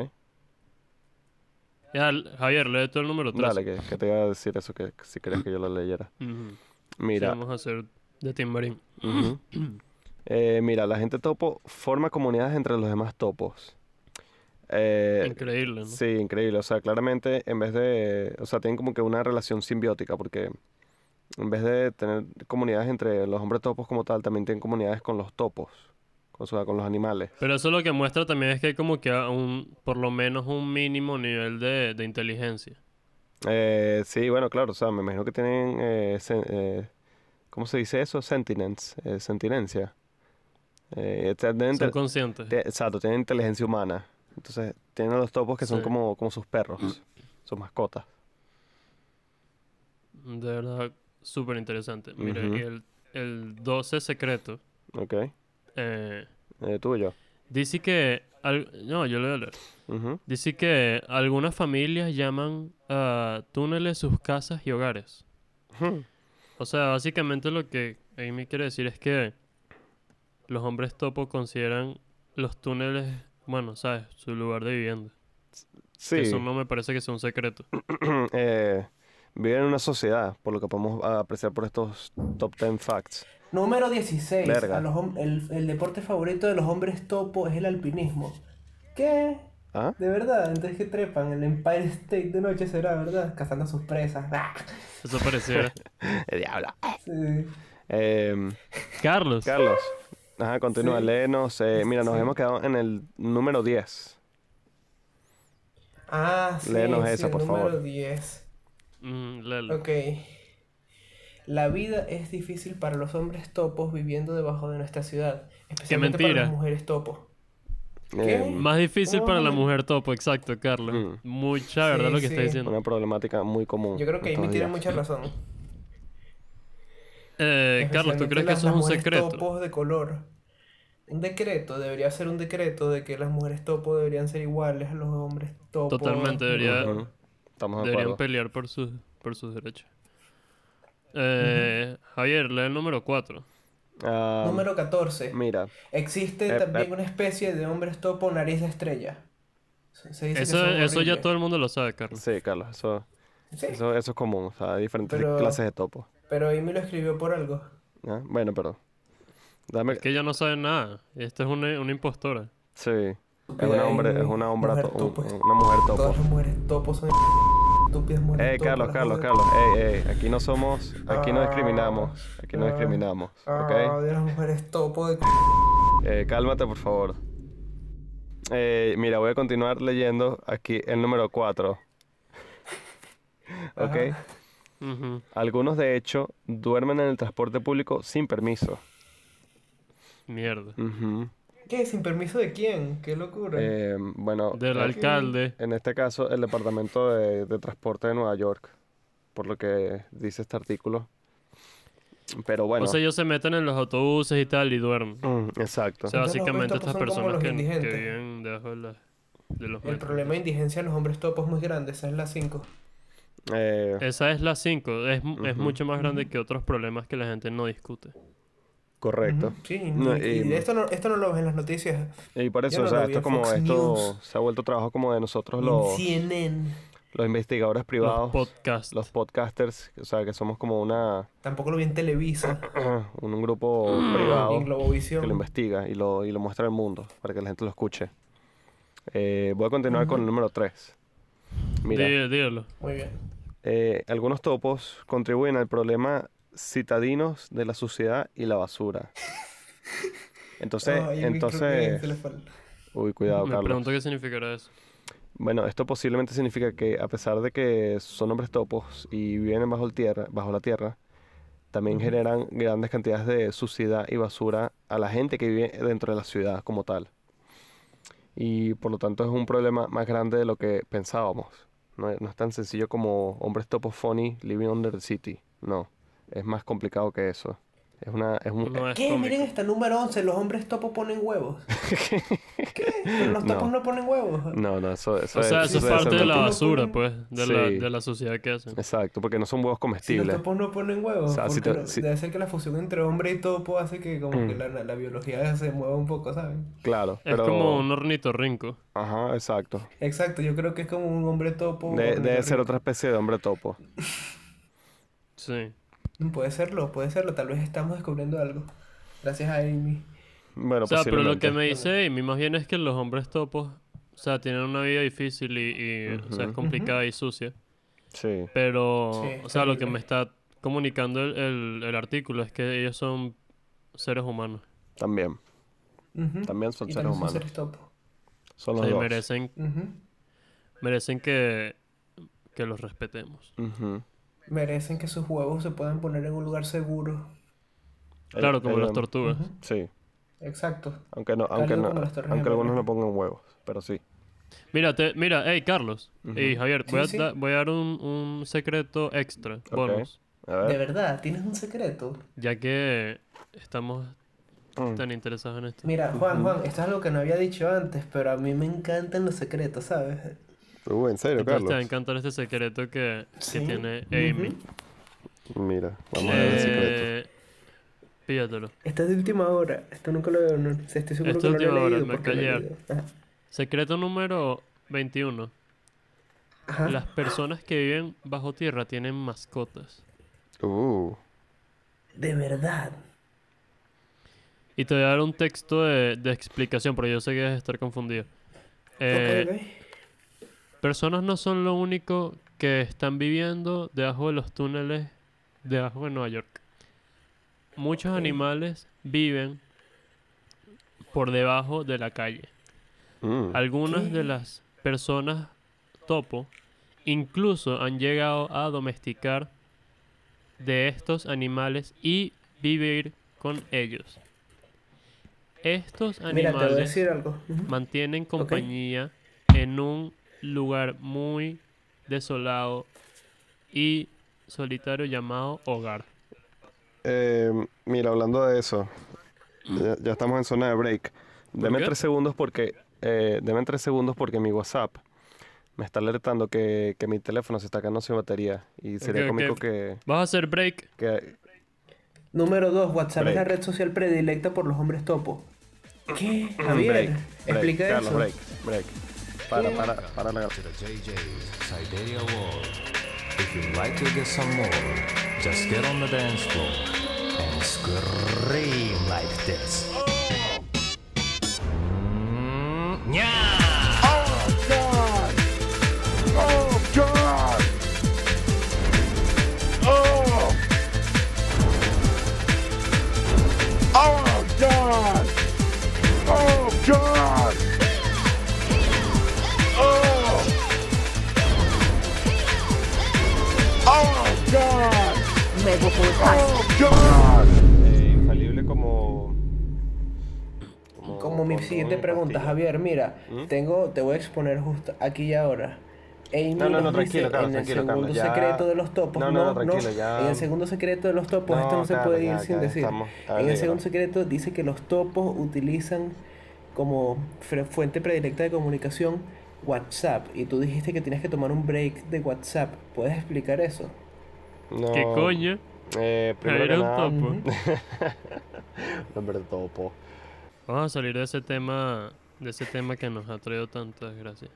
Ya, Javier, lee tú el número 13. Dale, que, que te iba a decir eso, que si querías que yo lo leyera. Mira, vamos a hacer de Timbarín. Eh, mira, la gente topo forma comunidades entre los demás topos. Eh, Increíble, ¿no? Sí, increíble. O sea, claramente en vez de... O sea, tienen como que una relación simbiótica porque en vez de tener comunidades entre los hombres topos como tal, también tienen comunidades con los topos. O sea, con los animales. Pero eso lo que muestra también es que hay como que un, por lo menos un mínimo nivel de, de inteligencia. Eh, sí, bueno, claro. O sea, me imagino que tienen... Eh, sen- eh, ¿Cómo se dice eso? Sentinence. eh, sentinencia. Eh, Son te- conscientes. te- exacto, tienen inteligencia humana. Entonces, tienen a los topos que son Sí. como, como sus perros. Sus mascotas. De verdad, súper interesante. Mira, y el, el 12 secreto ¿Ok? eh, Eh, tú y yo. dice que... al- no, yo lo voy a leer. Dice que algunas familias llaman a túneles sus casas y hogares. O sea, básicamente lo que Amy quiere decir es que los hombres topo consideran los túneles, bueno, ¿sabes? Su lugar de vivienda. Sí. Eso no me parece que sea un secreto. eh, viven en una sociedad, por lo que podemos apreciar por estos top 10 facts. Número 16. Verga. A los hom- el, el deporte favorito de los hombres topo es el alpinismo. ¿Qué? ¿Ah? De verdad, entonces que trepan el Empire State de noche será, ¿verdad? Cazando a sus presas. Eso pareciera. El diablo. Sí. Em, Carlos. Carlos. Ajá, continúa, Sí. léenos. eh, mira, nos Sí. hemos quedado en el número 10. Ah, sí, Léenos sí, esa, el por número favor. 10. Mm, léelo. Ok. La vida es difícil para los hombres topos viviendo debajo de nuestra ciudad, especialmente para las mujeres topos. ¿Qué? Em, Más difícil para la mujer topo, exacto, Carlos. Mm. Mucha verdad Sí, lo que está sí. diciendo. una problemática muy común. Yo creo que estos Amy tiene mucha razón. Eh, Carlos, ¿tú crees que eso es un secreto? topos de color. Un decreto, debería ser un decreto de que las mujeres topo deberían ser iguales a los hombres topos. Totalmente, debería-. Estamos de Deberían acuerdo. pelear por sus, por sus derechos. Eh, Javier, lee el número 4. Ah, Número 14. Mira, Existe Ep, también ep. una especie de hombres topo nariz de estrella. Se dice que Eso, ya todo el mundo lo sabe, Carlos. sí, Carlos, eso, Sí, eso, eso es común. O sea, hay diferentes Pero- clases de topo. Pero Amy lo escribió por algo. ¿ya? Bueno, pero... Dame... Es que ella no sabe nada. Esta es una, una impostora. Sí. Es una, hombre, es una, hombre Mujer to- topo. un- una mujer topo. Todas las mujeres topos son estúpidas mujeres topo, Carlos, Carlos. Carlos, ey, ey, aquí no somos, aquí no Ah, discriminamos, aquí no ah, discriminamos, Ah, ¿ok? odio a las mujeres topo de... Eh, cálmate, por favor. Eh, mira, voy a continuar leyendo aquí el número 4. ¿Ok? Algunos, de hecho, duermen en el transporte público sin permiso. Mierda. ¿Qué? ¿Sin permiso de quién? ¡Qué locura! Eh, bueno, Del eh, alcalde. en este caso, el Departamento de, de Transporte de Nueva York, por lo que dice este artículo. Pero bueno, O sea, ellos se meten en los autobuses y tal y duermen. mm, exacto. O sea, básicamente estas personas los que, que viven debajo de, la- de los El metros. problema de indigencia de los hombres topos es muy grande, esa es la 5. Eh, Esa es la 5. Es, es mucho más grande que otros problemas que la gente no discute. correcto. Sí, y, No, y y- esto, no, esto no lo ves en las noticias. Y por eso, no o sea, esto como esto se ha vuelto trabajo como de nosotros los, CNN. los investigadores Los privados, podcasts. los podcasters, o sea, que somos como una Tampoco lo vi en Televisa, un, un grupo privado en que lo investiga y lo, y lo muestra al mundo para que la gente lo escuche. Eh, voy a continuar con el número 3. Mira, Dí- dígalo. Muy bien. Eh, algunos topos contribuyen al problema citadinos de la suciedad y la basura. Entonces, que entonces, uy, cuidado, Me Carlos. pregunto qué significará eso. Bueno, esto posiblemente significa que a pesar de que son hombres topos y viven bajo, el tierra, bajo la tierra, también generan grandes cantidades de suciedad y basura a la gente que vive dentro de la ciudad como tal. Y por lo tanto es un problema más grande de lo que pensábamos. No, no es tan sencillo como hombres topos funny living under the city. No, es más complicado que eso. Es una, es un, No es ¿Qué? cómico. Miren esta número 11, los hombres topos ponen huevos. ¿Qué? Pero los topos No. no, ponen huevos. No, no, eso, eso O sea, es- eso es debe ser parte de un- la no basura, ponen- pues, de, la, Sí. de la sociedad que hacen. Exacto, porque no son huevos Si los comestibles. topos no ponen huevos, O sea, si porque te- no- si- debe ser que la fusión entre hombre y topo hace que como que Mm. la, la biología se mueva un poco, ¿saben? Claro, Es como un ornitorrinco. Ajá, exacto. Exacto, yo creo que es como un hombre topo. De- debe ser otra especie de hombre topo. Sí. Puede serlo, puede serlo, tal vez estamos descubriendo algo. Gracias a Amy. Bueno, O sea, pero lo que me dice Amy más bien es que los hombres topos, o sea, tienen una vida difícil y, y, o sea, es complicada y sucia. Sí, Pero, Sí, o sea, lo que me está comunicando el, el, el artículo es que ellos son seres humanos. también. También son Y seres también humanos. seres topo. Son O los sea, dos. merecen, merecen que, que los respetemos. Merecen que sus huevos se puedan poner en un lugar seguro. Claro, como las tortugas. Sí, Exacto. aunque no, aunque no, aunque algunos no pongan huevos, pero sí. Mira, te, mira, hey, Carlos y Javier, voy, Sí, a, da- sí. voy a dar un, un secreto extra, bonus, A De ver. verdad, tienes un secreto. ya que estamos Mm. tan interesados en esto. Mira, Juan, Juan, esto es algo que no había dicho antes, pero a mí me encantan los secretos, ¿sabes? Uh, en serio, Entonces te va a Carlos. encantar este secreto que, que Sí. tiene. Amy. Mira, vamos a ver el secreto. Eh, píllatelo. Esta es de última hora. Esto nunca lo veo, no, estoy seguro Esto que es no lo última he hora, leído me. Ajá. Secreto número 21. Ajá. Las personas que viven bajo tierra tienen mascotas. Uh, De verdad. Y te voy a dar un texto de, de explicación, pero yo sé que debes estar confundido. Eh, Ok, ok. Personas no son lo único que están viviendo debajo de los túneles debajo de Nueva York. Muchos animales viven por debajo de la calle. mm. Algunas ¿Qué? de las personas topo incluso han llegado a domesticar de estos animales y vivir con ellos. Estos Mira, te voy a animales decir algo. Ujú. mantienen compañía en un lugar muy desolado y solitario llamado hogar. Eh, mira, hablando de eso, ya, ya estamos en zona de break. Deme tres segundos porque, eh, deme tres segundos porque mi WhatsApp me está alertando que, que mi teléfono se está quedando sin batería y sería cómico que, ¿Vas a hacer break? que- Número 2. WhatsApp es la Break. red social predilecta por los hombres topo. ¿Qué? break, Javier, break, explica Carlos, eso. break, break. Para, para, para la cartelera JJ Cider World. If you like to Eh, infalible como... Como mi siguiente un pregunta. Javier, mira, ¿Mm? tengo, te voy a exponer justo aquí y ahora. Amy No, no, tranquilo, Carlos, en el tranquilo, segundo Carlos, ya- secreto de los topos. No, no, no, tranquilo, ya- En el segundo secreto de los topos, No, esto no se puede ir ya, sin ya decir. estamos- en el segundo secreto dice que los topos utilizan como fre- fuente predilecta de comunicación WhatsApp. Y tú dijiste que tienes que tomar un break de WhatsApp. ¿Puedes explicar eso? No, ¿Qué coño? Eh, primero Javier que es un nada, topo. Ujú. nombre de topo. Vamos a salir de ese tema, de ese tema que nos ha traído tantas desgracias.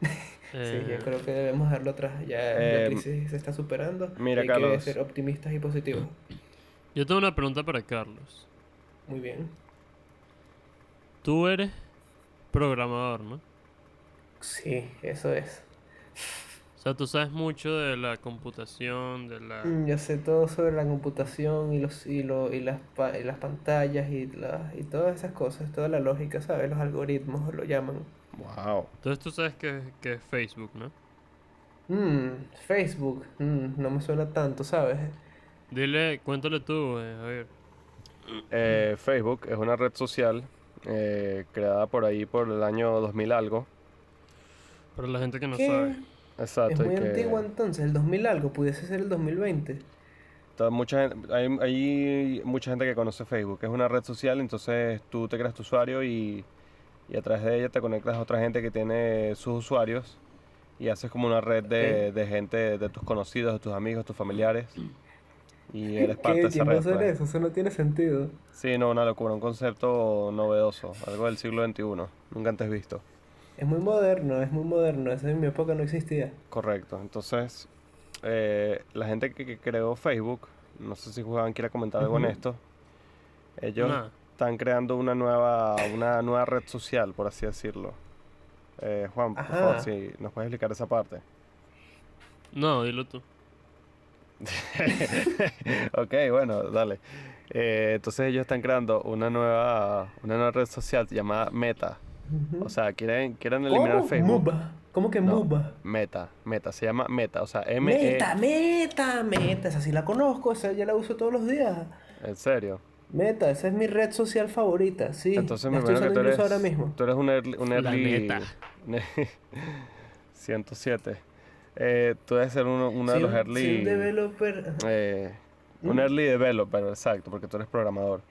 Sí, Eh, yo creo que debemos dejarlo atrás. Ya la Eh, crisis se está superando. mira, hay que Carlos. ser optimistas y positivos. yo tengo una pregunta para Carlos. Muy bien. Tú eres programador, ¿no? Sí, eso es. O sea, tú sabes mucho de la computación, de la... Mm, Yo sé todo sobre la computación y los y, lo, y las pa- y las pantallas y la, y todas esas cosas, toda la lógica, ¿sabes? Los algoritmos lo llaman. Wow. Entonces tú sabes que, que es Facebook, ¿no? Mm, Facebook, mm, no me suena tanto, ¿sabes? Dile, cuéntale tú, eh, Javier. Eh, Facebook es una red social eh, creada por ahí por el año 2000 algo. Para la gente que no ¿Qué? sabe. Exacto. Es muy que antigua entonces, el 2000 algo, pudiese ser el 2020. toda- mucha gente, hay, hay mucha gente que conoce Facebook. Es una red social, entonces tú te creas tu usuario y, y a través de ella te conectas a otra gente que tiene sus usuarios y haces como una red de, Ok. de gente, de tus conocidos, de tus amigos, tus familiares. Y eres parte ¿Qué? de esa ¿Quién va a red. hacer pues. eso? Eso no tiene sentido. Sí, no, una locura, un concepto novedoso, algo del siglo XXI, nunca antes visto. Es muy moderno, es muy moderno, eso en mi época no existía. Correcto, entonces eh, la gente que, que creó Facebook, no sé si Juan quiere comentar algo en Ujú. esto, ellos están creando una nueva, una nueva red social, por así decirlo. Eh, Juan, por favor, si nos puedes explicar esa parte. No, dilo tú. ok, bueno, dale. Eh, entonces ellos están creando una nueva, una nueva red social llamada Meta. O sea, quieren, quieren eliminar ¿Cómo? Facebook. Muba. ¿Cómo que No. Muba? Meta, Meta, se llama Meta, o sea, M E Meta, meta, meta, esa sí la conozco, esa ya la uso todos los días. En serio. Meta, esa es mi red social favorita, sí. Entonces la me estoy imagino que tú eres, ahora mismo. tú eres un early, un La early- neta. 107. Eh, tú debes ser uno, uno de los un- early, sí, un developer. eh, un Mm. early developer, exacto, porque tú eres programador.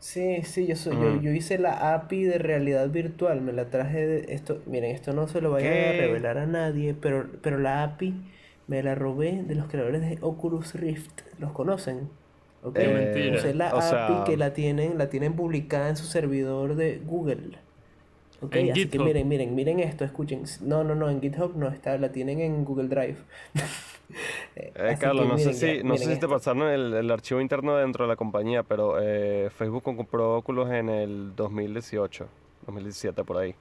Sí, sí, yo soy, yo, yo hice la API de realidad virtual, me la traje de esto, miren, esto no se lo vayan a revelar a nadie, pero, pero la API me la robé de los creadores de Oculus Rift, ¿los conocen? ¿Ok? Qué mentira. Usé la o API sea- que la tienen, la tienen publicada en su servidor de Google. ¿Ok? En Así que miren, miren, miren esto, escuchen. No, no, no, en GitHub no está, la tienen en Google Drive. Eh, Eh, Carlos, no sé si, ya, no sé si te pasaron el, el archivo interno dentro de la compañía, pero eh, Facebook compró Oculus en el 2018, 2017, por ahí.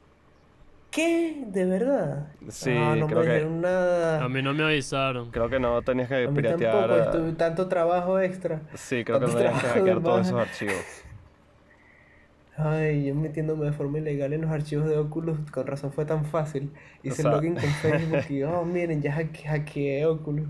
¿Qué? ¿De verdad? Sí, Ah, no creo me que- nada. A mí no me avisaron. Creo que no tenías que A mí piratear. tampoco, eh, estuve tanto trabajo extra. Sí, creo que no tenías que hackear todos esos archivos. Ay, yo metiéndome de forma ilegal en los archivos de Oculus, con razón fue tan fácil. Hice sea- login con Facebook y, oh, miren, ya hacke- hackeé Oculus.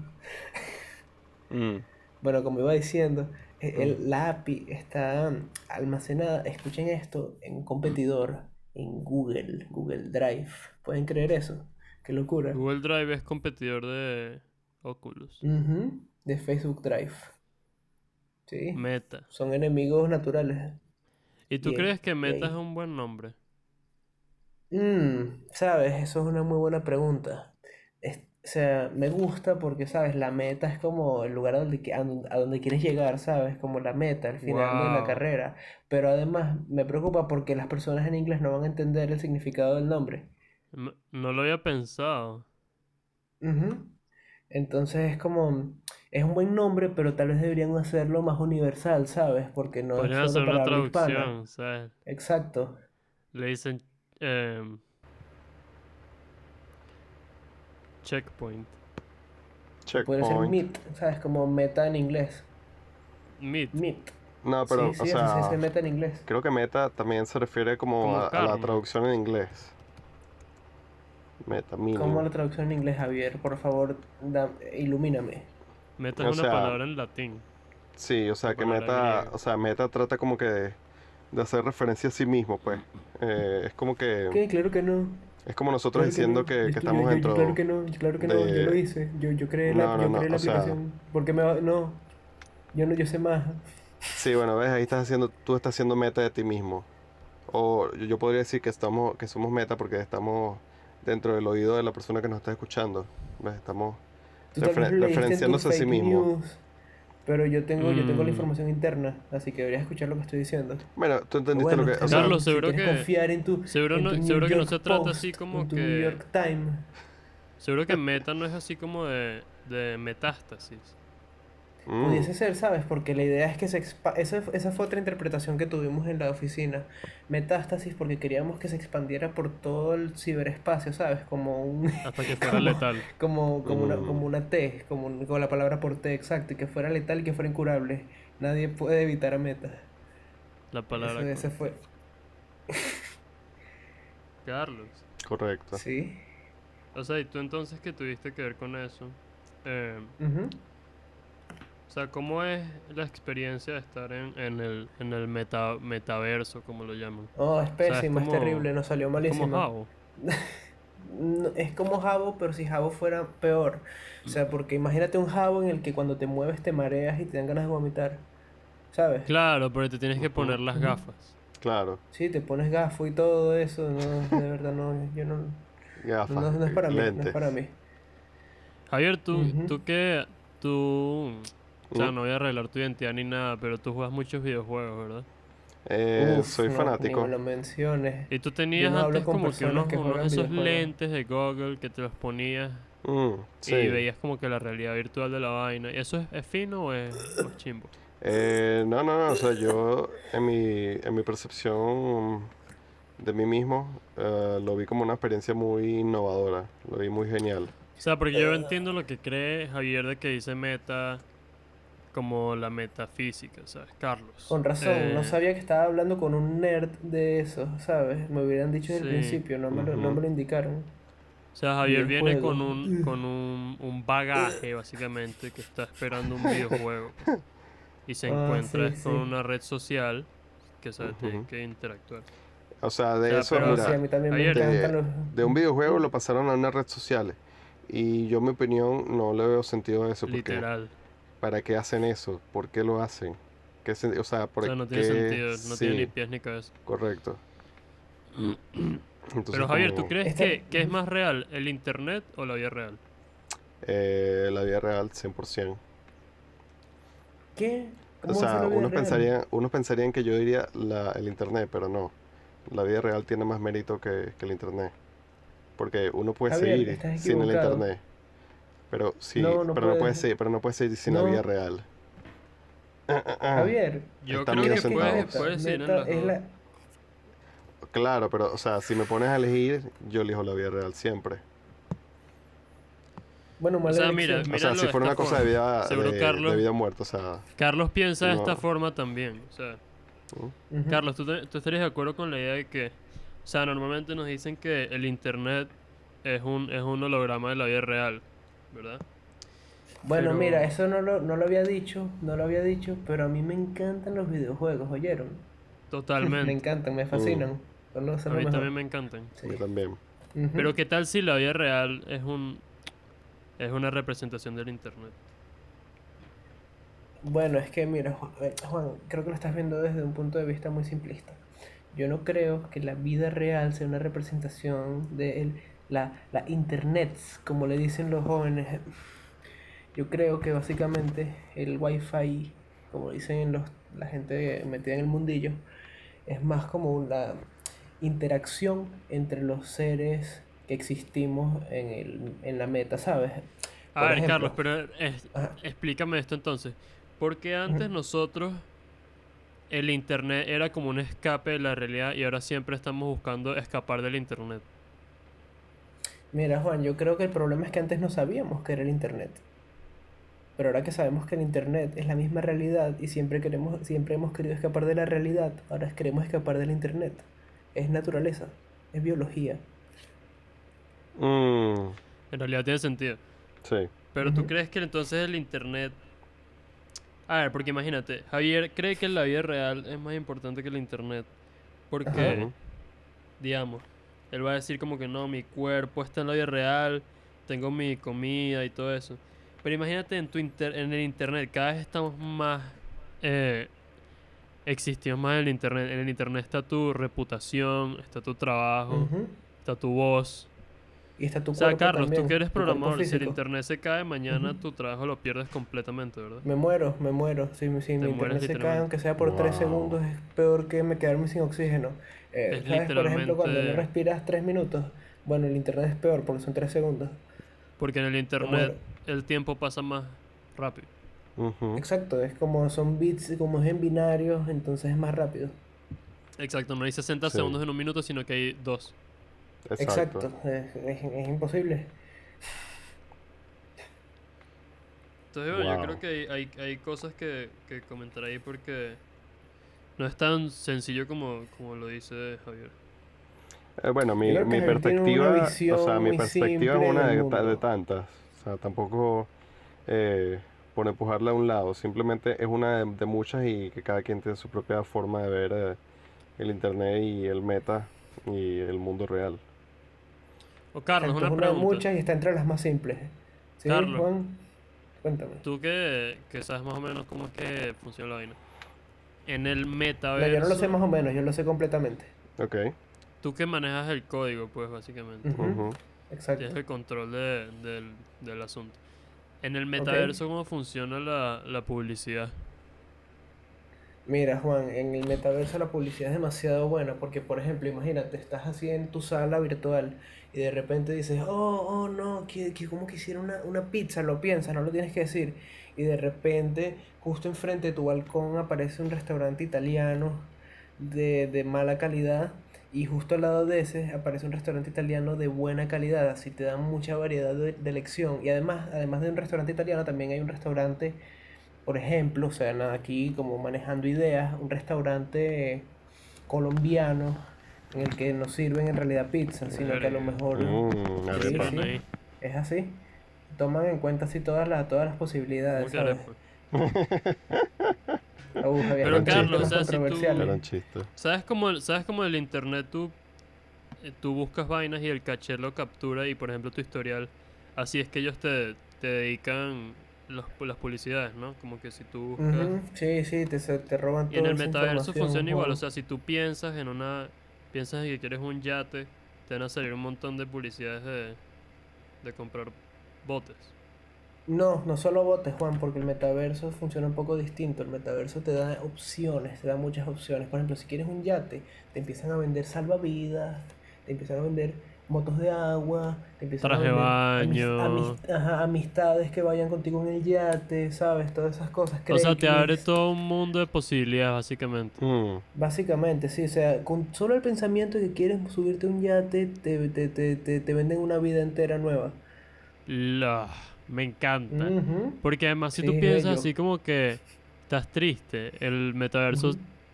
Mm. Bueno, como iba diciendo, eh, el- la API está almacenada, escuchen esto, en un competidor, en Google, Google Drive. ¿Pueden creer eso? Qué locura. Google Drive es competidor de Oculus. Ujú, De Facebook Drive. Sí, Meta. son enemigos naturales. ¿Y tú Bien, crees que Meta es un buen nombre? Mm, sabes, eso es una muy buena pregunta. Es- o sea, me gusta porque, sabes, la meta es como el lugar a donde, a quieres llegar, ¿sabes? Como la meta, el final de la carrera. Pero además me preocupa porque las personas en inglés no van a entender el significado del nombre. M- No lo había pensado. Entonces es como, es un buen nombre, pero tal vez deberían hacerlo más universal, ¿sabes? Porque no es Podrían hacer solo una para habla hispana. traducción, ¿sabes? Exacto. Le dicen em, checkpoint. Podría ser Checkpoint. meet, ¿sabes? Como meta en inglés. Meet. Meet. No, pero, sí, o sí, se sea, meta en inglés. creo que meta también se refiere como, Como a, a la traducción en inglés. Meta, mínimo. ¿Cómo la traducción en inglés, Javier? Por favor, da- ilumíname. Meta O es una sea, palabra en latín. Sí, o sea, que meta, griega. o sea, meta trata como que de, de hacer referencia a sí mismo, pues. Eh, es como que, ¿Qué? Claro que no. es como nosotros Claro diciendo no. que, estamos yo- yo- dentro Claro que no, claro que no, yo lo hice. Yo, yo creé la, No, no, yo no, creé la o sea- aplicación. ¿Por qué me va- No. Yo no, yo sé más. Sí, bueno, ves, ahí estás haciendo, tú estás haciendo meta de ti mismo. O yo, yo podría decir que estamos, que somos meta porque estamos dentro del oído de la persona que nos está escuchando. ¿Ves? Estamos referen- referenciándose a sí mismo. news, Pero yo tengo, yo tengo la Mm. información interna, así que deberías escuchar lo que estoy diciendo. Bueno, tú entendiste Bueno, lo que, o sea, Carlos, seguro si que- confiar en tu, seguro en no- New seguro que no York se trata Post, así como en tu que- New York Times. Seguro que Meta no es así como de, de metástasis. Mm, Pudiese ser, ¿sabes? Porque la idea es que se expa esa, esa fue otra interpretación que tuvimos en la oficina. Metástasis porque queríamos que se expandiera por todo el ciberespacio, ¿sabes? Como un Hasta que fuera Como- letal. como, como una, Mm. como una T, como, un- como la palabra por T, exacto, y que fuera letal y que fuera incurable. Nadie puede evitar a Meta. La palabra. Ese, ese fue. Carlos. Correcto. Sí. O sea, y tú entonces que tuviste que ver con eso. eh. O sea, ¿cómo es la experiencia de estar en, en el, en el meta, metaverso, como lo llaman? Oh, es sea, es pésimo, es como- terrible, nos salió Como malísimo. Jabo. No, es como Jabo, pero si Jabo fuera peor. O sea, porque imagínate un Jabo en el que cuando te mueves te mareas y te dan ganas de vomitar. ¿Sabes? Claro, pero te tienes que poner las gafas. Claro. Sí, te pones gafo y todo eso. No, de verdad, no. Yo no. Gafas. No, no es para mí, no es para mí. Javier, tú, Ujú. tú que, tú, o sea, Mm. no voy a arreglar tu identidad ni nada, pero tú juegas muchos videojuegos, ¿verdad? Eh, Uf, soy no, fanático. Ni me lo menciones. Y tú tenías no antes como que unos, que unos esos lentes de Google que te los ponías Mm, sí. y veías como que la realidad virtual de la vaina. ¿Y eso es, es fino o es, o es chimbo? Eh, no, no, no. O sea, yo en mi, en mi percepción de mí mismo eh, lo vi como una experiencia muy innovadora. Lo vi muy genial. O sea, porque yo entiendo lo que cree Javier de que dice meta como la metafísica, ¿sabes? Carlos. Con razón, no Eh, sabía que estaba hablando con un nerd de eso, ¿sabes? Me hubieran dicho desde el principio, no me, lo, no Ujú. me lo indicaron. O sea, Javier viene con un, con un, un bagaje, básicamente, que está esperando un videojuego. Y se Ah, encuentra sí, con sí. una red social que, ¿sabes? Tiene Ujú. que interactuar. O sea, de O sea, eso, a mira, mí también me Javier, encantan de, los... de un videojuego lo pasaron a una red social. Y yo, en mi opinión, no le veo sentido a eso. Porque, Literal. ¿Para qué hacen eso? ¿Por qué lo hacen? ¿Qué o sea, ¿por O sea, no tiene qué? sentido, no tiene ni pies ni cabeza. correcto. Entonces, Pero Javier, ¿tú crees Esta- que, que es más real el internet o la vida real? eh, la vida real 100%. ¿Qué? O ¿Cómo va a ser sea, la vida unos real? pensarían, unos pensarían que yo diría la, el internet, pero no. La vida real tiene más mérito que, que el internet. Porque uno puede Javier, seguir sin el internet. Pero sí, No, no pero no puedes puedes. seguir, pero no puedes seguir sin la vida real. Ah, ah, ah. Javier, Yo Está creo que neta, puedes ir en neta, la- Claro, pero o sea, si me pones a elegir, yo elijo la vida real siempre. Bueno, mala sea, elección. mira, o sea, si fuera una cosa de vida, Seguro de, Carlos- de vida o muerte, o sea, Carlos piensa de esta forma también. O sea, Ujú. Carlos, ¿tú, te- tú estarías de acuerdo con la idea de que, o sea, normalmente nos dicen que el internet es un, es un holograma de la vida real, ¿verdad? Bueno, pero- mira, eso no lo, no lo había dicho, no lo había dicho, pero a mí me encantan los videojuegos, ¿oyeron? Me Totalmente. encantan, me fascinan. Los- A mí mejor. también me encantan. a mí también. Pero ¿qué tal si la vida real es un es una representación del internet? Bueno, es que mira, Juan, eh, Juan, creo que lo estás viendo desde un punto de vista muy simplista. Yo no creo que la vida real sea una representación de el- la, la internet, como le dicen los jóvenes. Yo creo que básicamente el wifi, como dicen los, la gente metida en el mundillo, es más como una interacción entre los seres que existimos en, el, en la meta, ¿sabes? A ver, ejemplo, Carlos, pero es- explícame esto entonces. ¿Por qué antes nosotros el internet era como un escape de la realidad y ahora siempre estamos buscando escapar del internet? Mira, Juan, yo creo que el problema es que antes no sabíamos que era el internet. Pero ahora que sabemos que el internet es la misma realidad y siempre queremos, siempre hemos querido escapar de la realidad, ahora queremos escapar del internet. Es naturaleza, es biología. Mm, En realidad tiene sentido. sí. Pero tú Ujú. crees que entonces el internet... A ver, porque imagínate, Javier cree que la vida real es más importante que el internet. Porque, Ajá. digamos, él va a decir como que no, mi cuerpo está en la vida real, tengo mi comida y todo eso. Pero imagínate en, tu inter- en el internet, cada vez estamos más... Eh, existimos más en el internet. En el internet está tu reputación, está tu trabajo, está tu voz. Y está tu O sea, Carlos, también, tú que eres programador, si el internet se cae mañana, tu trabajo lo pierdes completamente, ¿verdad? Me muero, me muero. Si, mi- si mi internet se cae, aunque sea por tres Wow. segundos, es peor que me quedarme sin oxígeno. Eh, Es ¿Sabes? Por ejemplo, cuando no literalmente- respiras tres minutos, bueno, el internet es peor porque son tres segundos. Porque en el internet el tiempo pasa más rápido. Exacto, es como son bits, como es en binarios, entonces es más rápido. Exacto, no hay 60 Sí. segundos en un minuto, sino que hay dos. Exacto. Exacto, es, es- es imposible. Entonces, bueno, yo creo que hay, hay, hay cosas que, que comentar ahí porque no es tan sencillo como, como lo dice Javier. Eh, bueno, mi, mi perspectiva, o sea, mi perspectiva es una de, de tantas. O sea, tampoco eh, por empujarla a un lado, simplemente es una de, de muchas y que cada quien tiene su propia forma de ver eh, el internet y el meta y el mundo real. O Carlos, Exacto, una es una pregunta. muchas y está entre las más simples. ¿Sí, Carlos. Juan? Cuéntame. Tú que, que sabes más o menos cómo es que funciona la vaina. En el No, metaverso, yo no lo sé más o menos, yo lo sé completamente. Ok. tú que manejas el código, pues básicamente. Ujú, ujú. Exacto. Tienes el control de- del, del asunto. En el metaverso, ¿cómo funciona la, la publicidad? Mira, Juan, en el metaverso la publicidad es demasiado buena porque, por ejemplo, imagínate, estás así en tu sala virtual y de repente dices, oh, oh, no, que, que como quisiera una, una pizza, lo piensas, no lo tienes que decir. Y de repente, justo enfrente de tu balcón aparece un restaurante italiano de, de mala calidad y justo al lado de ese aparece un restaurante italiano de buena calidad, así te dan mucha variedad de, de elección. Y además, además de un restaurante italiano, también hay un restaurante por ejemplo, o sea, nada, aquí como manejando ideas, un restaurante colombiano en el que no sirven en realidad pizza, sino que a lo mejor Mm, Sí, sí. Es así. Toman en cuenta así todas las, todas las posibilidades, ¿Cómo que ¿sabes? Uh, Javier, Pero, Carlos, o sea, si tú- chiste. ¿Sabes cómo, ¿Sabes cómo el internet tú, eh, tú buscas vainas y el caché lo captura y, por ejemplo, tu historial? Así es que ellos te, te dedican los, las publicidades, ¿no? Como que si tú buscas... Sí, sí, te, se- te roban Y en el metaverso funciona igual, o sea, si tú piensas en una... Piensas en que quieres un yate, te van a salir un montón de publicidades de, de comprar botes. No, no solo botes, Juan, porque el metaverso funciona un poco distinto. El metaverso te da opciones, te da muchas opciones. Por ejemplo, si quieres un yate, te empiezan a vender salvavidas, te empiezan a vender motos de agua, te empiezan Traje a de vender baño. ajá, amistades que vayan contigo en el yate, ¿sabes? Todas esas cosas. O sea, te abre todo un mundo de posibilidades, básicamente. Mm, Básicamente, sí, o sea, con solo el pensamiento de que quieres subirte a un yate, te, te, te, te, te venden una vida entera nueva. La, me encanta. Porque además si tú es piensas bello. así como que estás triste, el metaverso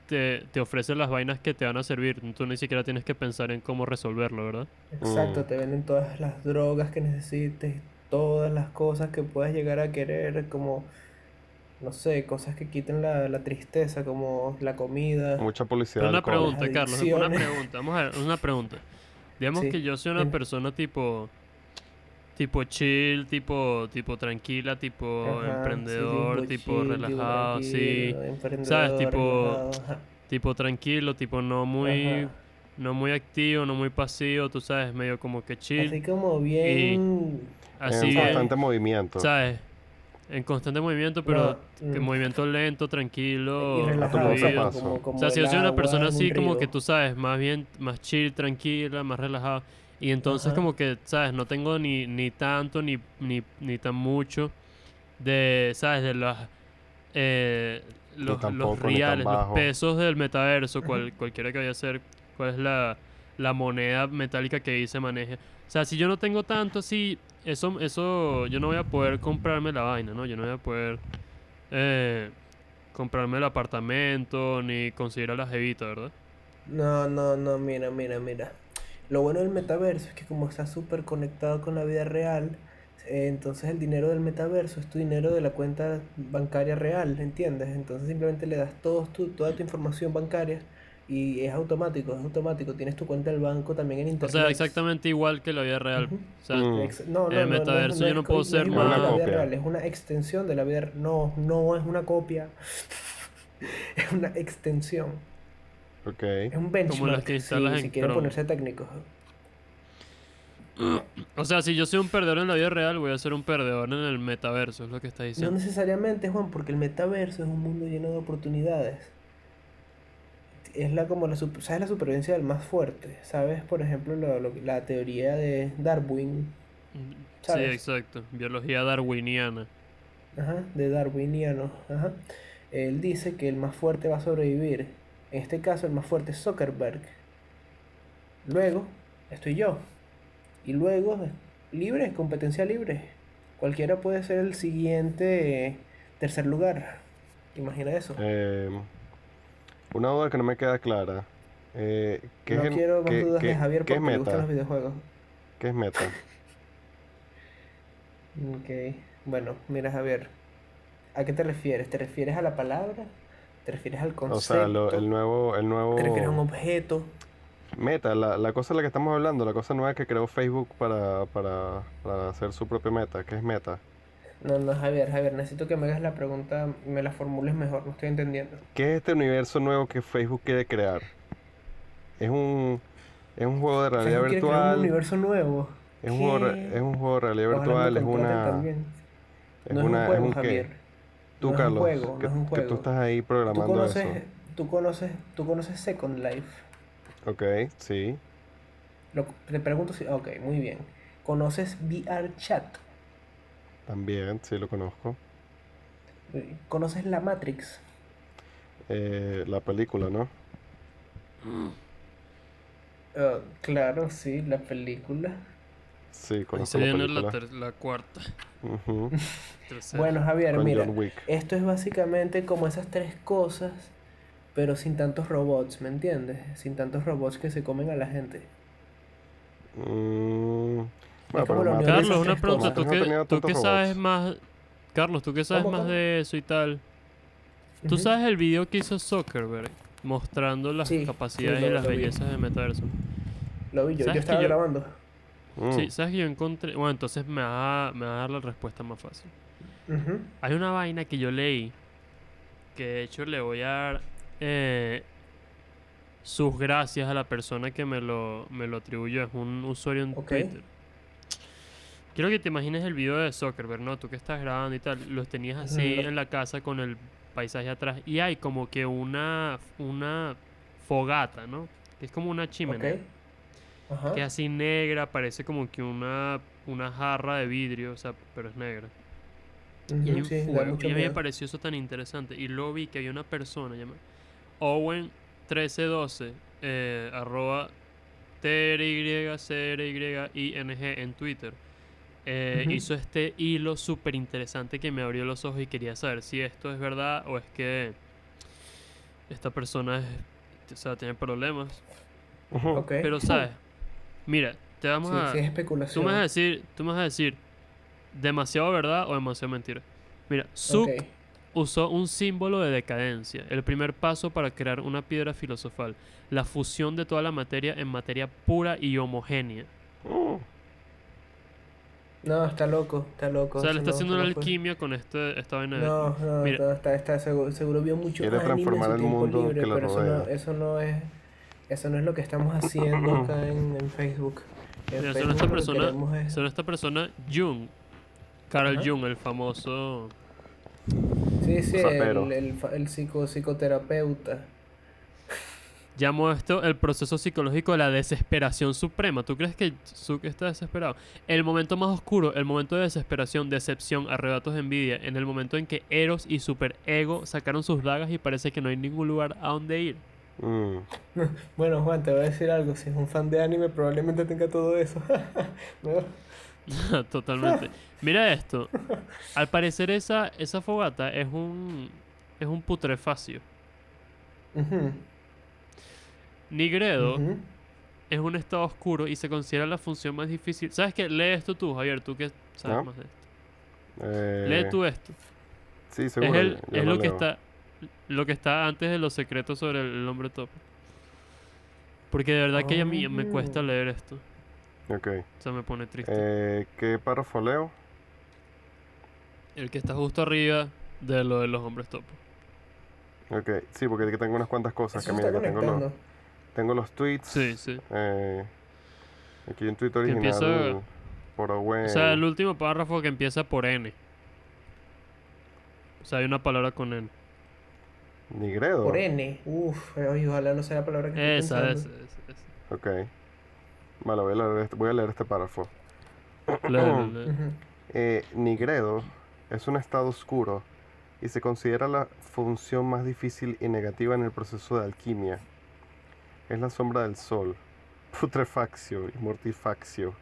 te, te ofrece las vainas que te van a servir. Tú ni siquiera tienes que pensar en cómo resolverlo, ¿verdad? Exacto, Mm. te venden todas las drogas que necesites, todas las cosas que puedas llegar a querer, como, no sé, cosas que quiten la, la tristeza, como la comida. mucha publicidad. Pero una pregunta, Carlos, una pregunta. Vamos a ver, una pregunta. Digamos Sí, que yo soy una persona tipo tipo chill, tipo tipo tranquila, tipo Ajá, sí, emprendedor, tipo chill, relajado, sí, emprendedor, Tipo, relajado, tipo tranquilo, tipo no muy ajá. no muy activo, no muy pasivo, tú sabes, medio como que chill, Así como bien... así en bien, constante movimiento. ¿sabes? En constante movimiento, pero No, que mm. movimiento lento, tranquilo, y relajado, como, como O sea, si yo soy una persona en un así como que tú sabes, más bien, más chill, tranquila, más relajado. Y entonces Ajá. como que, ¿sabes? No tengo ni, ni tanto, ni, ni, ni tan mucho de, ¿sabes? De las, eh, los, los tampoco, reales, los pesos del metaverso, cual, cualquiera que vaya a ser, cuál es la, la moneda metálica que ahí se maneje. O sea, si yo no tengo tanto así, eso, eso, yo no voy a poder comprarme la vaina, ¿no? Yo no voy a poder eh, comprarme el apartamento, ni conseguir a la jevita, ¿verdad? No, no, no, mira, mira, mira. Lo bueno del metaverso es que como está súper conectado con la vida real, eh, entonces el dinero del metaverso es tu dinero de la cuenta bancaria real, ¿entiendes? Entonces simplemente le das todo tu, toda tu información bancaria y es automático, es automático. Tienes tu cuenta del banco también en O internet. sea, exactamente igual que la vida real. O sea, Mm. Ex- No, no, En el no, no es- metaverso no yo no puedo es ser más- Una real, copia. es una extensión de la vida real. No, no es una copia. Es una extensión. Es un benchmark. que si- si en quieren ponerse técnicos. o sea, si yo soy un perdedor en la vida real, voy a ser un perdedor en el metaverso, es lo que está No diciendo. necesariamente, Juan, porque el metaverso es un mundo lleno de oportunidades. Es la como la, ¿sabes la supervivencia del más fuerte? ¿Sabes, por ejemplo, lo- lo- la teoría de Darwin? Sí, ¿sabes? exacto. Biología darwiniana. Ajá, de darwiniano. Ajá. Él dice que el más fuerte va a sobrevivir. En este caso, el más fuerte es Zuckerberg. Luego, estoy yo. Y luego, libre, competencia libre. Cualquiera puede ser el siguiente eh, tercer lugar. Imagina eso. Eh, una duda que no me queda clara. Eh, ¿qué no es, quiero más qué- dudas qué- de Javier porque le gustan los videojuegos. ¿Qué es meta? Ok, bueno, mira Javier, ¿a qué te refieres? ¿Te refieres a la palabra? ¿Te refieres al O concepto? sea, lo- el nuevo, el nuevo ¿Te refieres a un objeto? meta, la, la cosa de la que estamos hablando, la cosa nueva que creó Facebook para, para, para hacer su propia meta, ¿qué es meta? No, no, Javier, Javier, necesito que me hagas la pregunta, me la formules mejor, no estoy entendiendo. ¿Qué es este universo nuevo que Facebook quiere crear? Es un, es un juego de realidad Facebook quiere crear un virtual, universo nuevo. es un juego, es un juego de realidad Ojalá virtual, es una, también. es No es un una, es juego, un qué? Tú, No es un juego, que, no es un que tú estás ahí ¿Tú programando conoces, eso. tú conoces, tú conoces Second Life? Ok, sí, Lo- te pregunto si, ok, muy bien. ¿Conoces VR Chat? también, sí lo conozco. ¿Conoces la Matrix? Eh, la película, ¿no? Ah, claro, sí, la película. Sí, Ahí conozco se la viene la, película. ter- la cuarta. Bueno, Javier, Con mira, esto es básicamente como esas tres cosas, pero sin tantos robots, ¿me entiendes? Sin tantos robots que se comen a la gente. Mm, bueno, pero de Carlos, una pregunta. ¿tú no qué, tú sabes robots. más? Carlos, ¿tú qué sabes ¿Cómo, más cómo? de eso y tal? ¿Tú sabes el video que hizo Zuckerberg mostrando las Sí, sí, capacidades lo- y las bellezas del metaverso? Lo vi yo, yo ¿Sabes que estaba yo- grabando. Mm, Sí, ¿sabes que yo encontré? Bueno, entonces me va, a- me va a dar la respuesta más fácil. Hay una vaina que yo leí que de hecho le voy a dar eh, sus gracias a la persona que me lo, me lo atribuyó. Es un usuario en. Twitter. Quiero que te imagines el video de Zuckerberg, ¿no? Tú que estás grabando y tal, los tenías así en la casa con el paisaje atrás y hay como que una, una fogata, ¿no? Que es como una chimenea. Ok. Ajá. Que es así negra, parece como que una, una jarra de vidrio, o sea, pero es negra. Y hay Ujú, un sí, da fuego. mucho Y a mí me pareció eso tan interesante. Y luego vi que había una persona llamada Owen1312, eh, arroba TRYCRYING en Twitter. Eh, Ujú. Hizo este hilo súper interesante que me abrió los ojos y quería saber si esto es verdad o es que esta persona es- o sea, tiene problemas. Pero, ¿sabes? Mira, te vamos Sí, a... sí, es Tú especulación. me vas a decir, tú me vas a decir, demasiado verdad o demasiado mentira. Mira, Zuck usó un símbolo de decadencia, el primer paso para crear una piedra filosofal, la fusión de toda la materia en materia pura y homogénea. No, está loco, está loco. O sea, le está no- haciendo una no fue. alquimia con este, esta vaina de... No, no, Mira. no, está, está seguro, seguro vio mucho Quiere transformar el tiempo mundo libre, que le pero eso no, rodea. eso no es eso no es lo que estamos haciendo acá en, en Facebook. En Mira, son esta persona, es- son esta persona Jung, Carl Ajá. Jung, el famoso... Sí, sí, el, el, psico, psicoterapeuta. Llamó esto el proceso psicológico de la desesperación suprema. ¿Tú crees que Zuck está desesperado? El momento más oscuro, el momento de desesperación, decepción, arrebatos de envidia, en el momento en que Eros y Superego sacaron sus dagas y parece que no hay ningún lugar a donde ir. Mm. Bueno, Juan, te voy a decir algo. Si es un fan de anime, probablemente tenga todo eso. Totalmente. Mira esto. Al parecer esa, esa fogata es un es un putrefacio. Nigredo es un estado oscuro y se considera la función más difícil. ¿Sabes qué? Lee esto tú, Javier, tú que sabes Ah. más de esto. Eh, Lee tú esto. Sí, Es, seguro. el- yo es lo que está lo que está antes de los secretos sobre el, hombre topo. Porque de verdad que a mí me cuesta Ah. leer esto. Ok. O sea, me pone triste. Eh, ¿Qué párrafo leo? El que está justo arriba de lo de los hombres topo. Ok, sí, porque aquí tengo unas cuantas cosas. Eso que mira, que tengo los, tengo los tweets. Sí, sí. eh, aquí hay un tweet Que original empieza- por Owen. O sea, el último párrafo que empieza por N. O sea, hay una palabra con N. Nigredo. Por N. Uf, ojalá no sea la palabra que estoy Esa, esa, pensando. esa, esa. Ok. Vale, voy a leer este, voy a leer este párrafo. Ujú. Eh, Nigredo es un estado oscuro y se considera la función más difícil y negativa en el proceso de alquimia. Es la sombra del sol, putrefaccio y mortifaccio.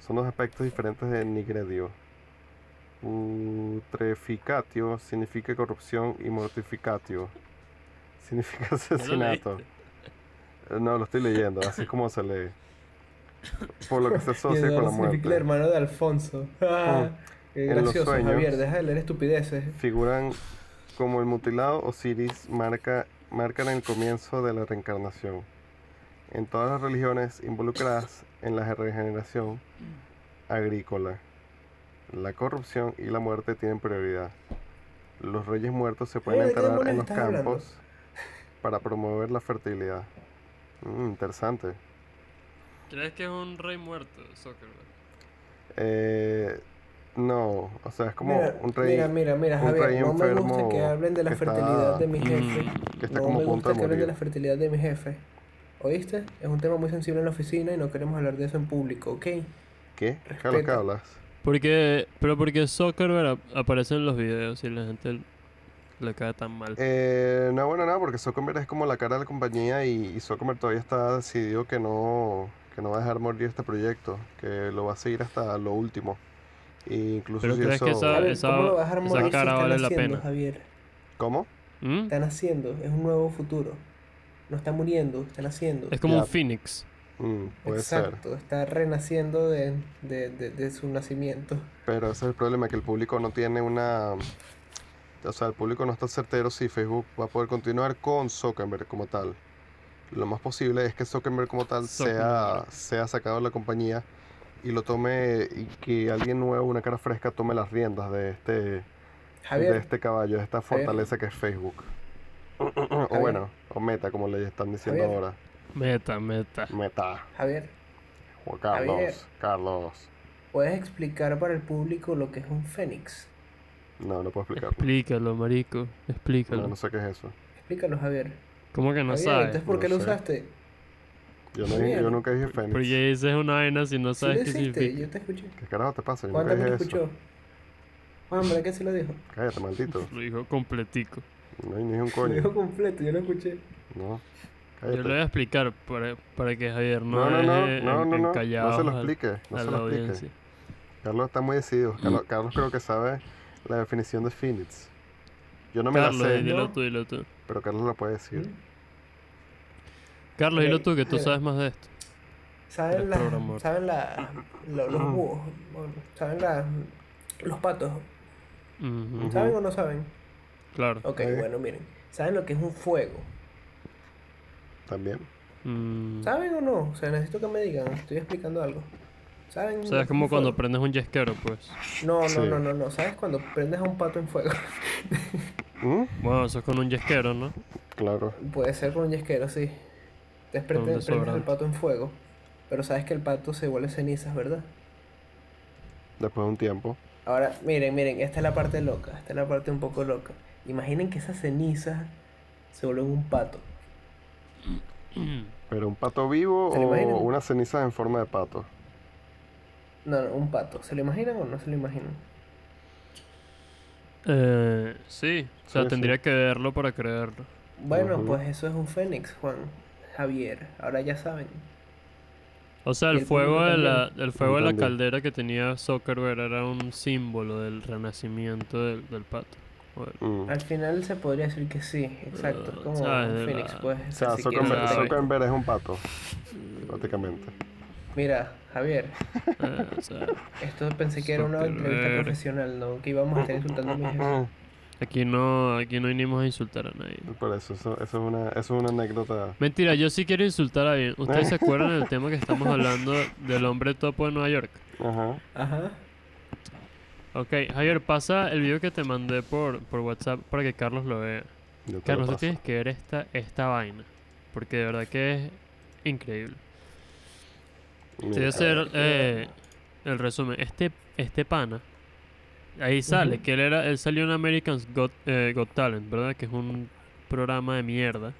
Son dos aspectos diferentes de nigredio. Putreficatio significa corrupción y mortificatio significa lo asesinato. No, lo estoy leyendo, así es como se lee. Por lo que se asocia con la significa el muerte. hermano de Alfonso. Ah, qué En los gracioso, sueños- Javier. Deja de leer estupideces. Figuran como el mutilado Osiris marca, marcan el comienzo de la reencarnación. En todas las religiones involucradas en la regeneración agrícola, la corrupción y la muerte tienen prioridad. Los reyes muertos se pueden ¿de qué enterrar en los hablando? campos para promover la fertilidad. Mm, interesante. ¿Crees que es un rey muerto, Zuckerberg? Eh, no, o sea, es como mira, un rey. mira, mira, mira, Javier, no me gusta que hablen de la fertilidad de mi jefe. Mm, que está no como me punto gusta de que hablen de la fertilidad de mi jefe. ¿Oíste? Es un tema muy sensible en la oficina y no queremos hablar de eso en público, ¿ok? ¿Qué? ¿Qué es lo que Respeta. hablas? Porque, pero porque Zuckerberg ap- aparece en los videos y la gente le cae tan mal. Eh, no, bueno, nada, porque Zuckerberg es como la cara de la compañía y, y Zuckerberg todavía está decidido que no, que no va a dejar morir este proyecto, que lo va a seguir hasta lo último. E incluso Pero si crees que eso... esa- esa- ¿cómo lo vas a dejar esa morir cara están vale la haciendo, pena. Javier? ¿Cómo? ¿Mm? Están haciendo, es un nuevo futuro. No está muriendo, están haciendo. Es como Ya. un Phoenix. Mm, puede ser. Exacto, está renaciendo de, de, de, de su nacimiento. Pero ese es el problema, que el público no tiene una... O sea, el público no está certero si Facebook va a poder continuar con Zuckerberg como tal. Lo más posible es que Zuckerberg como tal sea, Zuckerberg. sea sacado de la compañía y lo tome y que alguien nuevo, una cara fresca, tome las riendas de este, de este caballo, de esta Javier. fortaleza que es Facebook. o Javier. bueno, o Meta, como le están diciendo Javier. ahora. Meta, meta. Meta. Javier, Juan Carlos, Javier. Carlos. ¿puedes explicar para el público lo que es un fénix? No, no puedo explicarlo. Explícalo, marico. Explícalo. No, no sé qué es eso. Explícalo, Javier. ¿Cómo que no Javier, sabes? entonces ¿por No qué lo sé. usaste? Yo, no, Javier. yo nunca dije Fénix. Porque dices una vaina si no sabes lo qué significa. yo te escuché. ¿Qué carajo te pasa? Yo nunca lo eso. escuchó. Juan, ¿verdad que se lo dijo? Cállate, maldito. Lo dijo completico. No hay ni un Lo coño. dijo completo, yo lo escuché. No. Yo le voy a explicar para, para que Javier no, No, no, no, deje no, en- no, no. encallados No se lo al- explique. No a se la lo explique. Carlos está muy decidido. Carlos, Carlos creo que sabe la definición de Phoenix. Yo no me Carlos, la sé, dilo tú, dilo tú. pero Carlos la puede decir. ¿Mm? Carlos, dilo tú, que tú sabes más de esto. ¿Saben Eres la, programador. saben la, lo- los búhos? ¿Saben la, los patos? ¿Saben o no saben? Claro. Ok, Ok. bueno, miren. ¿Saben lo que es un fuego? También. Mm, ¿Saben o no? O sea, necesito que me digan. Estoy explicando algo. ¿Saben? O sea, es como cuando fuego? prendes un yesquero, pues. No, no, Sí. no, no, no. ¿Sabes cuando prendes a un pato en fuego? ¿Mm? Bueno, eso es con un yesquero, ¿no? Claro. Puede ser con un yesquero, sí. Te prendes, prendes al pato en fuego. Pero sabes que el pato se vuelve cenizas, ¿verdad? Después de un tiempo. Ahora, miren, miren, esta es la parte loca. Esta es la parte un poco loca. Imaginen que esas cenizas se vuelven un pato. ¿Pero un pato vivo ¿Se lo o imaginan? una ceniza en forma de pato? No, no, un pato. ¿Se lo imaginan o no se lo imaginan? Eh, sí, o sea, Sí, tendría sí. que verlo para creerlo. Bueno, pues eso es un fénix, Juan. Javier. Ahora ya saben. O sea, el el fuego de la, el fuego de la caldera que tenía Zuckerberg era un símbolo del renacimiento del, del pato. Mm. Al final se podría decir que sí, exacto. Como la- pues. O sea, Zuckerberg. Zuckerberg es un pato. Prácticamente. Mira, Javier, eh, o sea, esto pensé que era una entrevista profesional, ¿no? Que íbamos a estar insultando a mi jefe. aquí no, aquí no vinimos a insultar a nadie. Por eso, eso, eso es una, eso es una anécdota. Mentira, yo sí quiero insultar a alguien. ¿Ustedes se acuerdan del tema que estamos hablando del hombre topo de Nueva York? Ajá. Ajá. Ok, Javier, pasa el video que te mandé por, por WhatsApp para que Carlos lo vea. Yo te lo Carlos, tú tienes que ver esta, esta vaina. Porque de verdad que es increíble. Te voy a hacer eh, el resumen. Este, este pana, ahí sale que él era, él salió en Americans Got, eh, Got Talent, ¿verdad? Que es un programa de mierda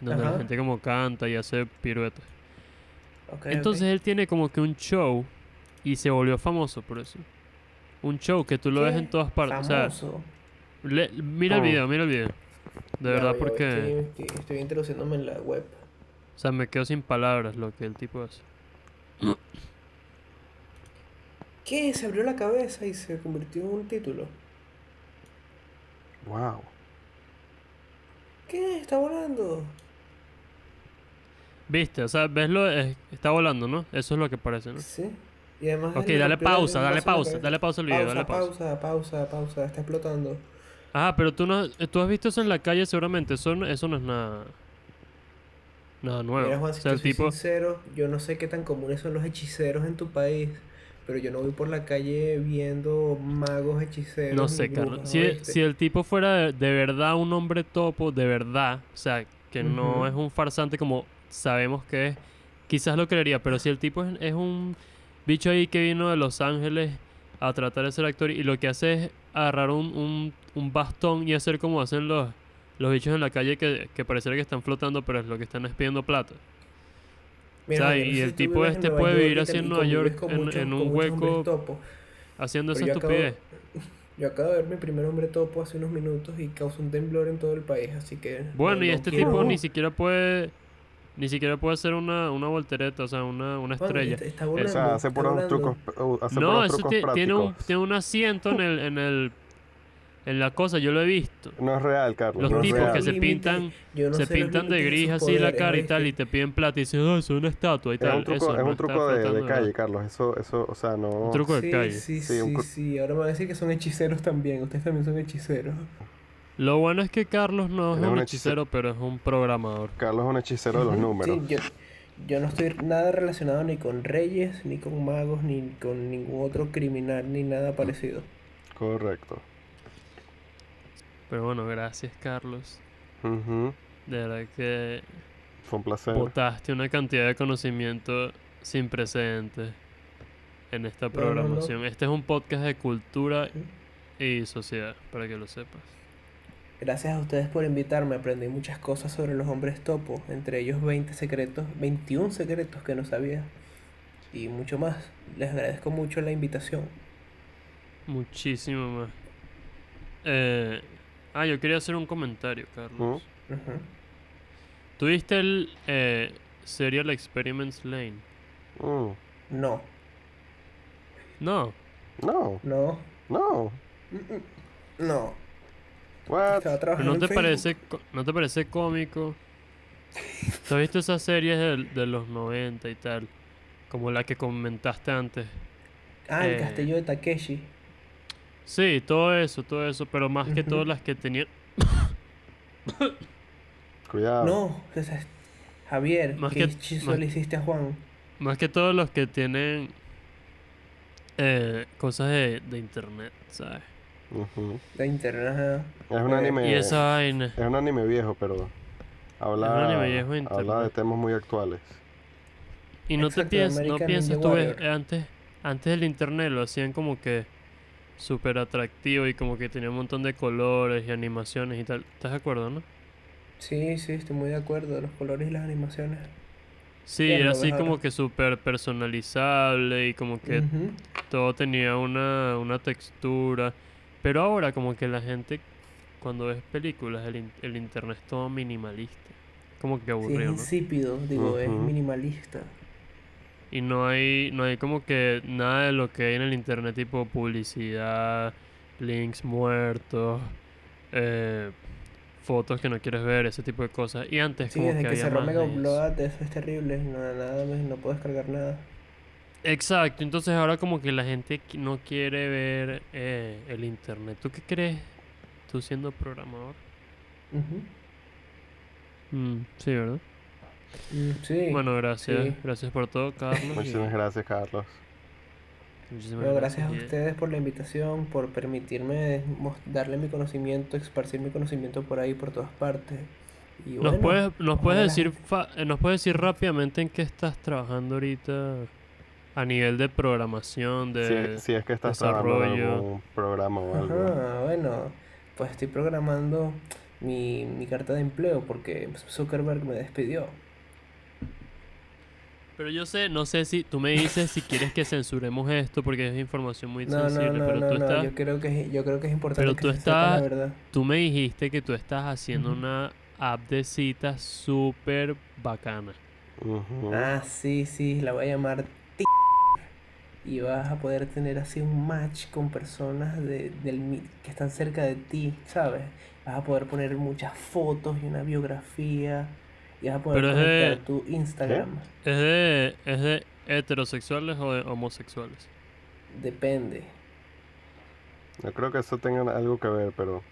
donde la gente como canta y hace piruetas. Ok, Entonces él tiene como que un show y se volvió famoso por eso. Un show que tú lo ves en todas partes. O sea, Famoso. le- mira el Oh. video, mira el video. De Ya verdad, porque. Estoy, estoy- estoy introduciéndome en la web. O sea, me quedo sin palabras lo que el tipo hace. ¿Qué? Se abrió la cabeza y se convirtió en un título. Wow. ¿Qué? Está volando. ¿Viste? O sea, ves lo eh, está volando, ¿no? Eso es lo que parece, ¿no? Sí. Y además Ok, le dale pausa, dale pausa, dale pausa al video, pausa, dale pausa. pausa, pausa, pausa, está explotando. Ah, pero tú no, tú has visto eso en la calle seguramente, eso no, eso no es nada, nada nuevo. Mira, Juan, o si sea, te el soy tipo, sincero, yo no sé qué tan comunes son los hechiceros en tu país, pero yo no voy por la calle viendo magos hechiceros. no sé, Carlos, si, el tipo fuera de, de verdad un hombre topo, de verdad, o sea, que no es un farsante como sabemos que es, quizás lo creería, pero si el tipo es, es un bicho ahí que vino de Los Ángeles a tratar de ser actor y lo que hace es agarrar un, un, un bastón y hacer como hacen los, los bichos en la calle que, que pareciera que están flotando, pero es lo que están es pidiendo plata. Mira, o sea, y sé el tipo este puede York vivir así en Nueva York en- muchos- en con un hueco topo. haciendo esa yo acabo-. Yo acabo de ver mi primer hombre topo hace unos minutos y causó un temblor en todo el país, así que... Bueno, no- y este tipo ni siquiera puede ni siquiera puede hacer una, una voltereta, o sea, una, una estrella. está- está O volando, sea, hace puros trucos, uh, hace No, puros eso trucos ti- tiene un, tiene un asiento en el, en el en la cosa, yo lo he visto. No es real, Carlos. Los no tipos real. que se pintan, no se pintan de gris así la cara y tal, y te piden plata y dicen, oh, eso es una estatua y Es un truco, eso es no un está truco de, de calle, nada. Carlos. Eso, eso, o sea, no. Un truco de Sí, calle. sí, Sí, sí, un sí, Ahora me van a decir que son hechiceros también. Ustedes también son hechiceros. Lo bueno es que Carlos no es un hechicero, pero es un programador. Carlos es un hechicero de los números. Sí, yo, yo no estoy nada relacionado ni con reyes, ni con magos, ni con ningún otro criminal, ni nada parecido. Correcto. Pero bueno, gracias Carlos. De verdad que Fue un placer. botaste una cantidad de conocimiento sin precedentes en esta no, no. programación. Este es un podcast de cultura y sociedad, para que lo sepas. Gracias a ustedes por invitarme. Aprendí muchas cosas sobre los hombres topo, entre ellos 20 secretos, 21 secretos que no sabía. Y mucho más. Les agradezco mucho la invitación. Muchísimo más. Eh, ah, yo quería hacer un comentario, Carlos. Ujú. ¿Tuviste el eh, Serial Experiments Lane? Mm. No, No. No, no, no. no. What? Estaba Pero trabajando ¿No te, parece, ¿No te parece cómico? ¿Tú has visto esas series del- de, los 90 y tal? Como la que comentaste antes. Ah, el eh, castillo de Takeshi. Sí, todo eso, todo eso, pero más que todas las que tenían... Cuidado. No, es- Javier, Más ¿qué que- más- le hiciste a Juan? Más que todos los que tienen eh, cosas de, de internet, ¿sabes? Ujú. De internet. ajá. Es un Eh, anime. Y esa vaina. Es un anime viejo, pero habla, anime viejo de habla de temas muy actuales. Y no te piensas, no piensas tú ves, eh, antes, antes del internet lo hacían como que súper atractivo y como que tenía un montón de colores y animaciones y tal. ¿Estás de acuerdo, no? Sí, sí, estoy muy de acuerdo. Los colores y las animaciones. Sí, Bien, era así como que súper personalizable y como que todo tenía una, una textura. Pero ahora como que la gente cuando ves películas, el, in- el internet es todo minimalista. Como que Sí, es aburrido, ¿no? insípido, digo, es Ujú. minimalista. Y no hay, no hay como que nada de lo que hay en el internet, tipo publicidad, links muertos, eh, fotos que no quieres ver, ese tipo de cosas. Y antes Sí, como desde que que, se había Mega de eso. Eso es terrible. No, nada, no puedo descargar nada. Exacto, entonces ahora como que la gente qui- no quiere ver eh, el internet. ¿Tú qué crees? Tú siendo programador. Mm, sí, ¿verdad? Mm, sí. Bueno, gracias. sí. Gracias por todo, Carlos. y Muchísimas gracias, Carlos. muchísimas Bueno, gracias a y- ustedes por la invitación, por permitirme darle mi conocimiento, esparcir mi conocimiento por ahí, por todas partes. Y ¿Nos puedes, nos puedes decir fa- eh, nos puedes decir rápidamente en qué estás trabajando ahorita a nivel de programación, de Si, si es que estás trabajando en desarrollo. algún programa o algo. Ajá, bueno, pues estoy programando mi, mi carta de empleo porque Zuckerberg me despidió. Pero yo sé, no sé si tú me dices si quieres que censuremos esto porque es información muy No, no, sensible, no, pero no, tú no, estás yo creo que es, yo creo que es importante Pero que tú se sepa la estás- verdad. tú me dijiste que tú estás haciendo una app de citas súper bacana. Ujú. Ah, sí, sí, la voy a llamar y vas a poder tener así un match con personas de, del, que están cerca de ti, ¿sabes? Vas a poder poner muchas fotos y una biografía y vas a poder Pero es de- conectar tu Instagram. ¿Es de, ¿Es de heterosexuales o de homosexuales? Depende. No creo que eso tenga algo que ver, pero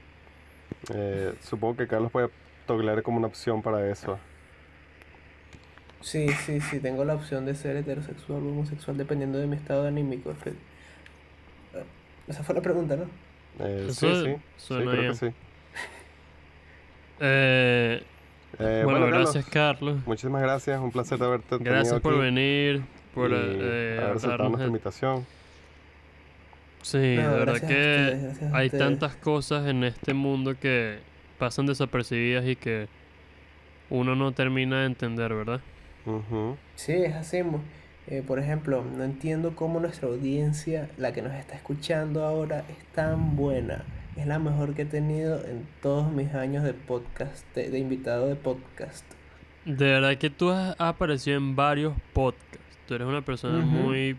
eh, supongo que Carlos puede toglear como una opción para eso. Sí, sí, sí, tengo la opción de ser heterosexual o homosexual dependiendo de mi estado anímico. Es que- eh, Esa fue la pregunta, ¿no? Eh, sí, sí, sí, suena creo bien. que sí. Eh, Eh, bueno, gracias Carlos. muchísimas gracias, un placer de haberte tenido Gracias por aquí venir, por y eh, haber aceptado nuestra invitación. Sí, No, de verdad que ustedes, hay tantas cosas en este mundo que pasan desapercibidas y que uno no termina de entender, ¿verdad? Sí, es así. eh, por ejemplo, no entiendo cómo nuestra audiencia, la que nos está escuchando ahora, es tan buena. Es la mejor que he tenido en todos mis años de podcast, de, de invitado de podcast. De verdad que tú has aparecido en varios podcasts. Tú eres una persona muy,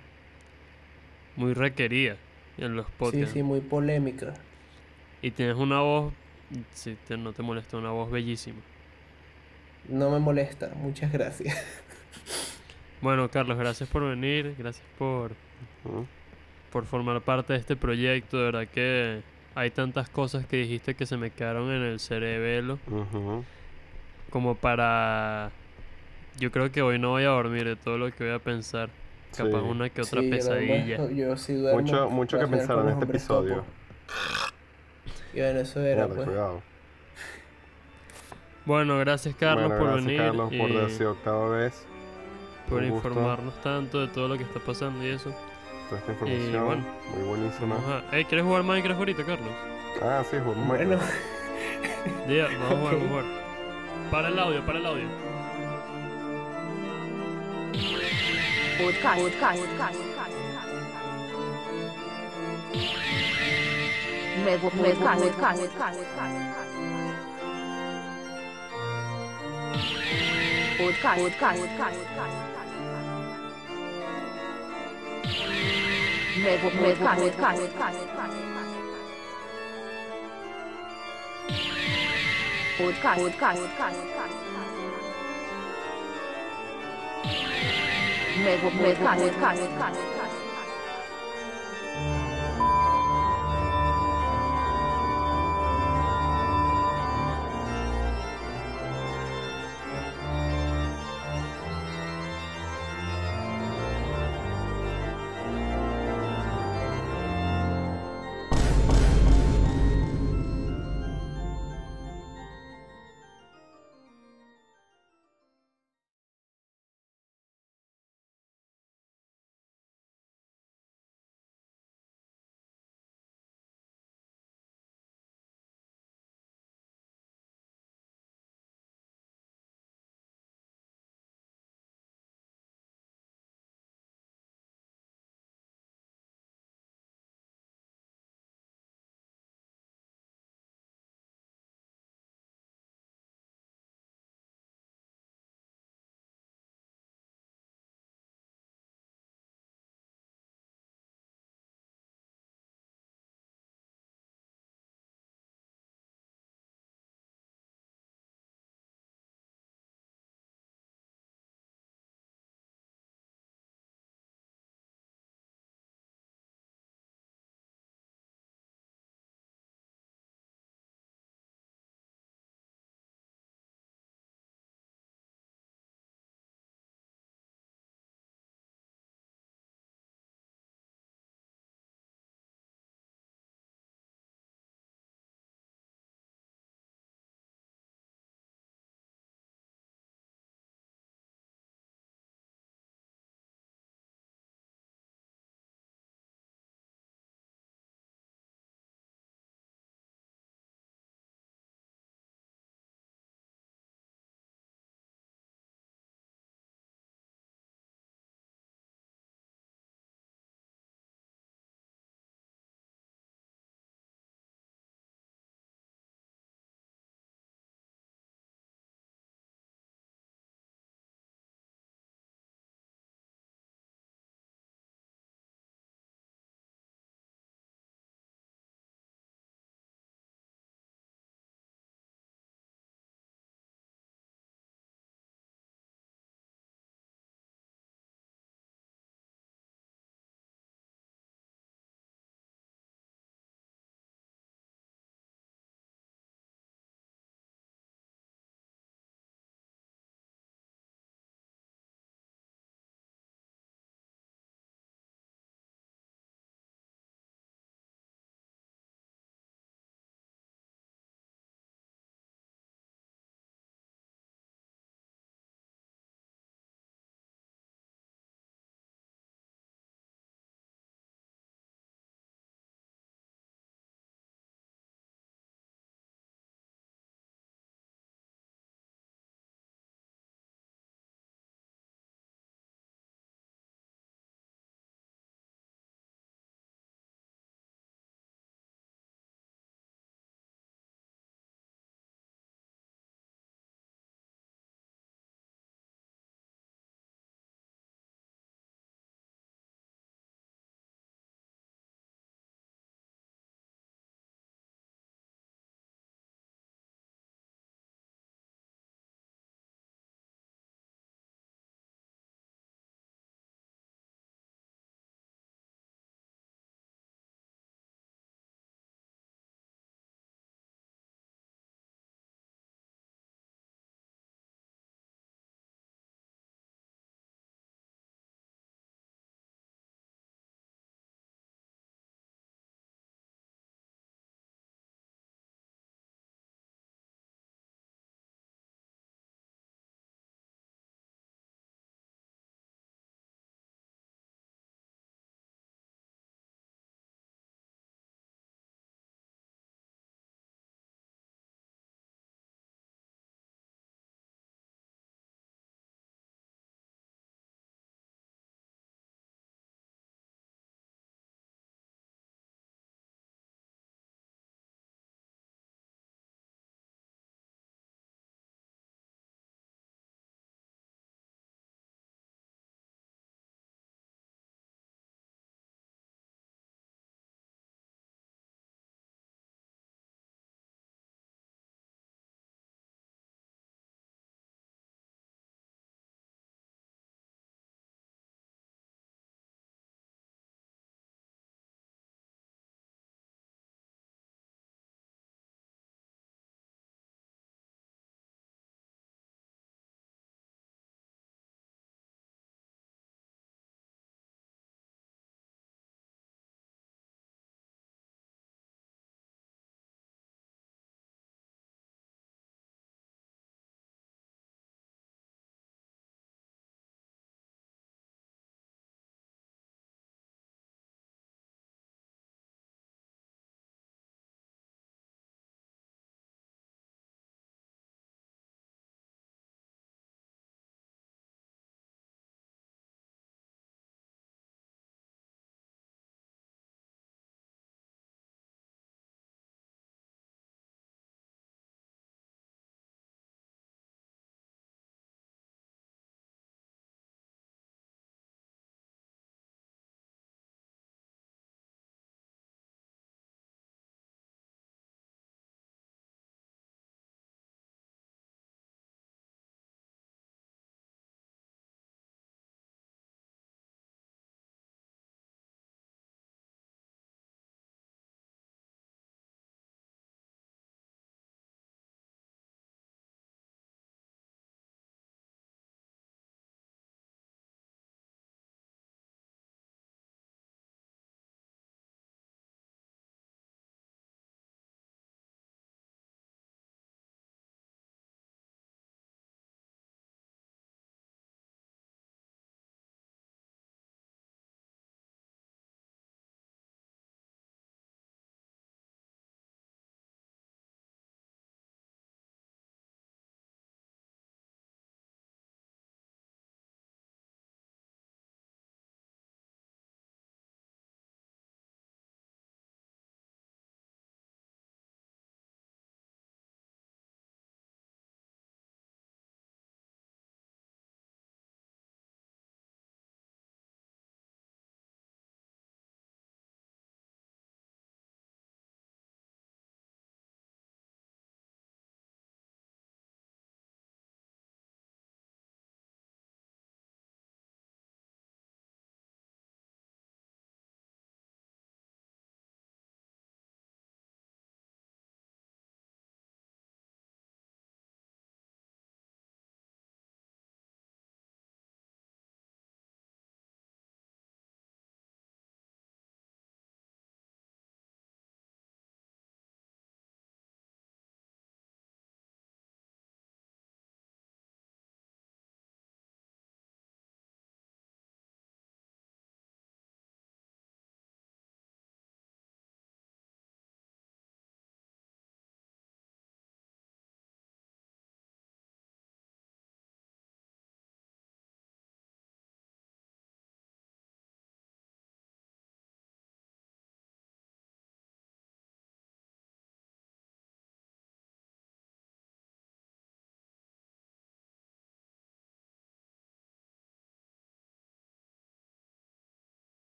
muy requerida en los Sí, podcasts. sí, muy polémica. Y tienes una voz, si te, no te molesta, una voz bellísima. No me molesta, muchas gracias. Bueno, Carlos, gracias por venir, gracias por, por formar parte de este proyecto. De verdad que hay tantas cosas que dijiste que se me quedaron en el cerebelo como para... Yo creo que hoy no voy a dormir de todo lo que voy a pensar. Capaz Sí. una que otra Sí, pesadilla. Yo, sí duermo. Mucho, mucho que pensar en este episodio. topo. Y bueno, eso era, Mierda, pues. Bueno, gracias Carlos Bueno, por gracias, venir Carlos, por decir octava vez por un gusto. informarnos tanto de todo lo que está pasando y eso. toda esta información. bueno, muy buenísima. A... Ey, ¿quieres jugar Minecraft ahorita, Carlos? Ah, sí, jugamos Bueno, vamos a jugar, vamos a jugar. Para el audio, para el audio. Podcast. Podcast. Nuevo podcast. Podcast. podcast, podcast, podcast. Mevo podcast, podcast, podcast. Podcast, podcast, podcast. Mevo podcast, podcast, podcast.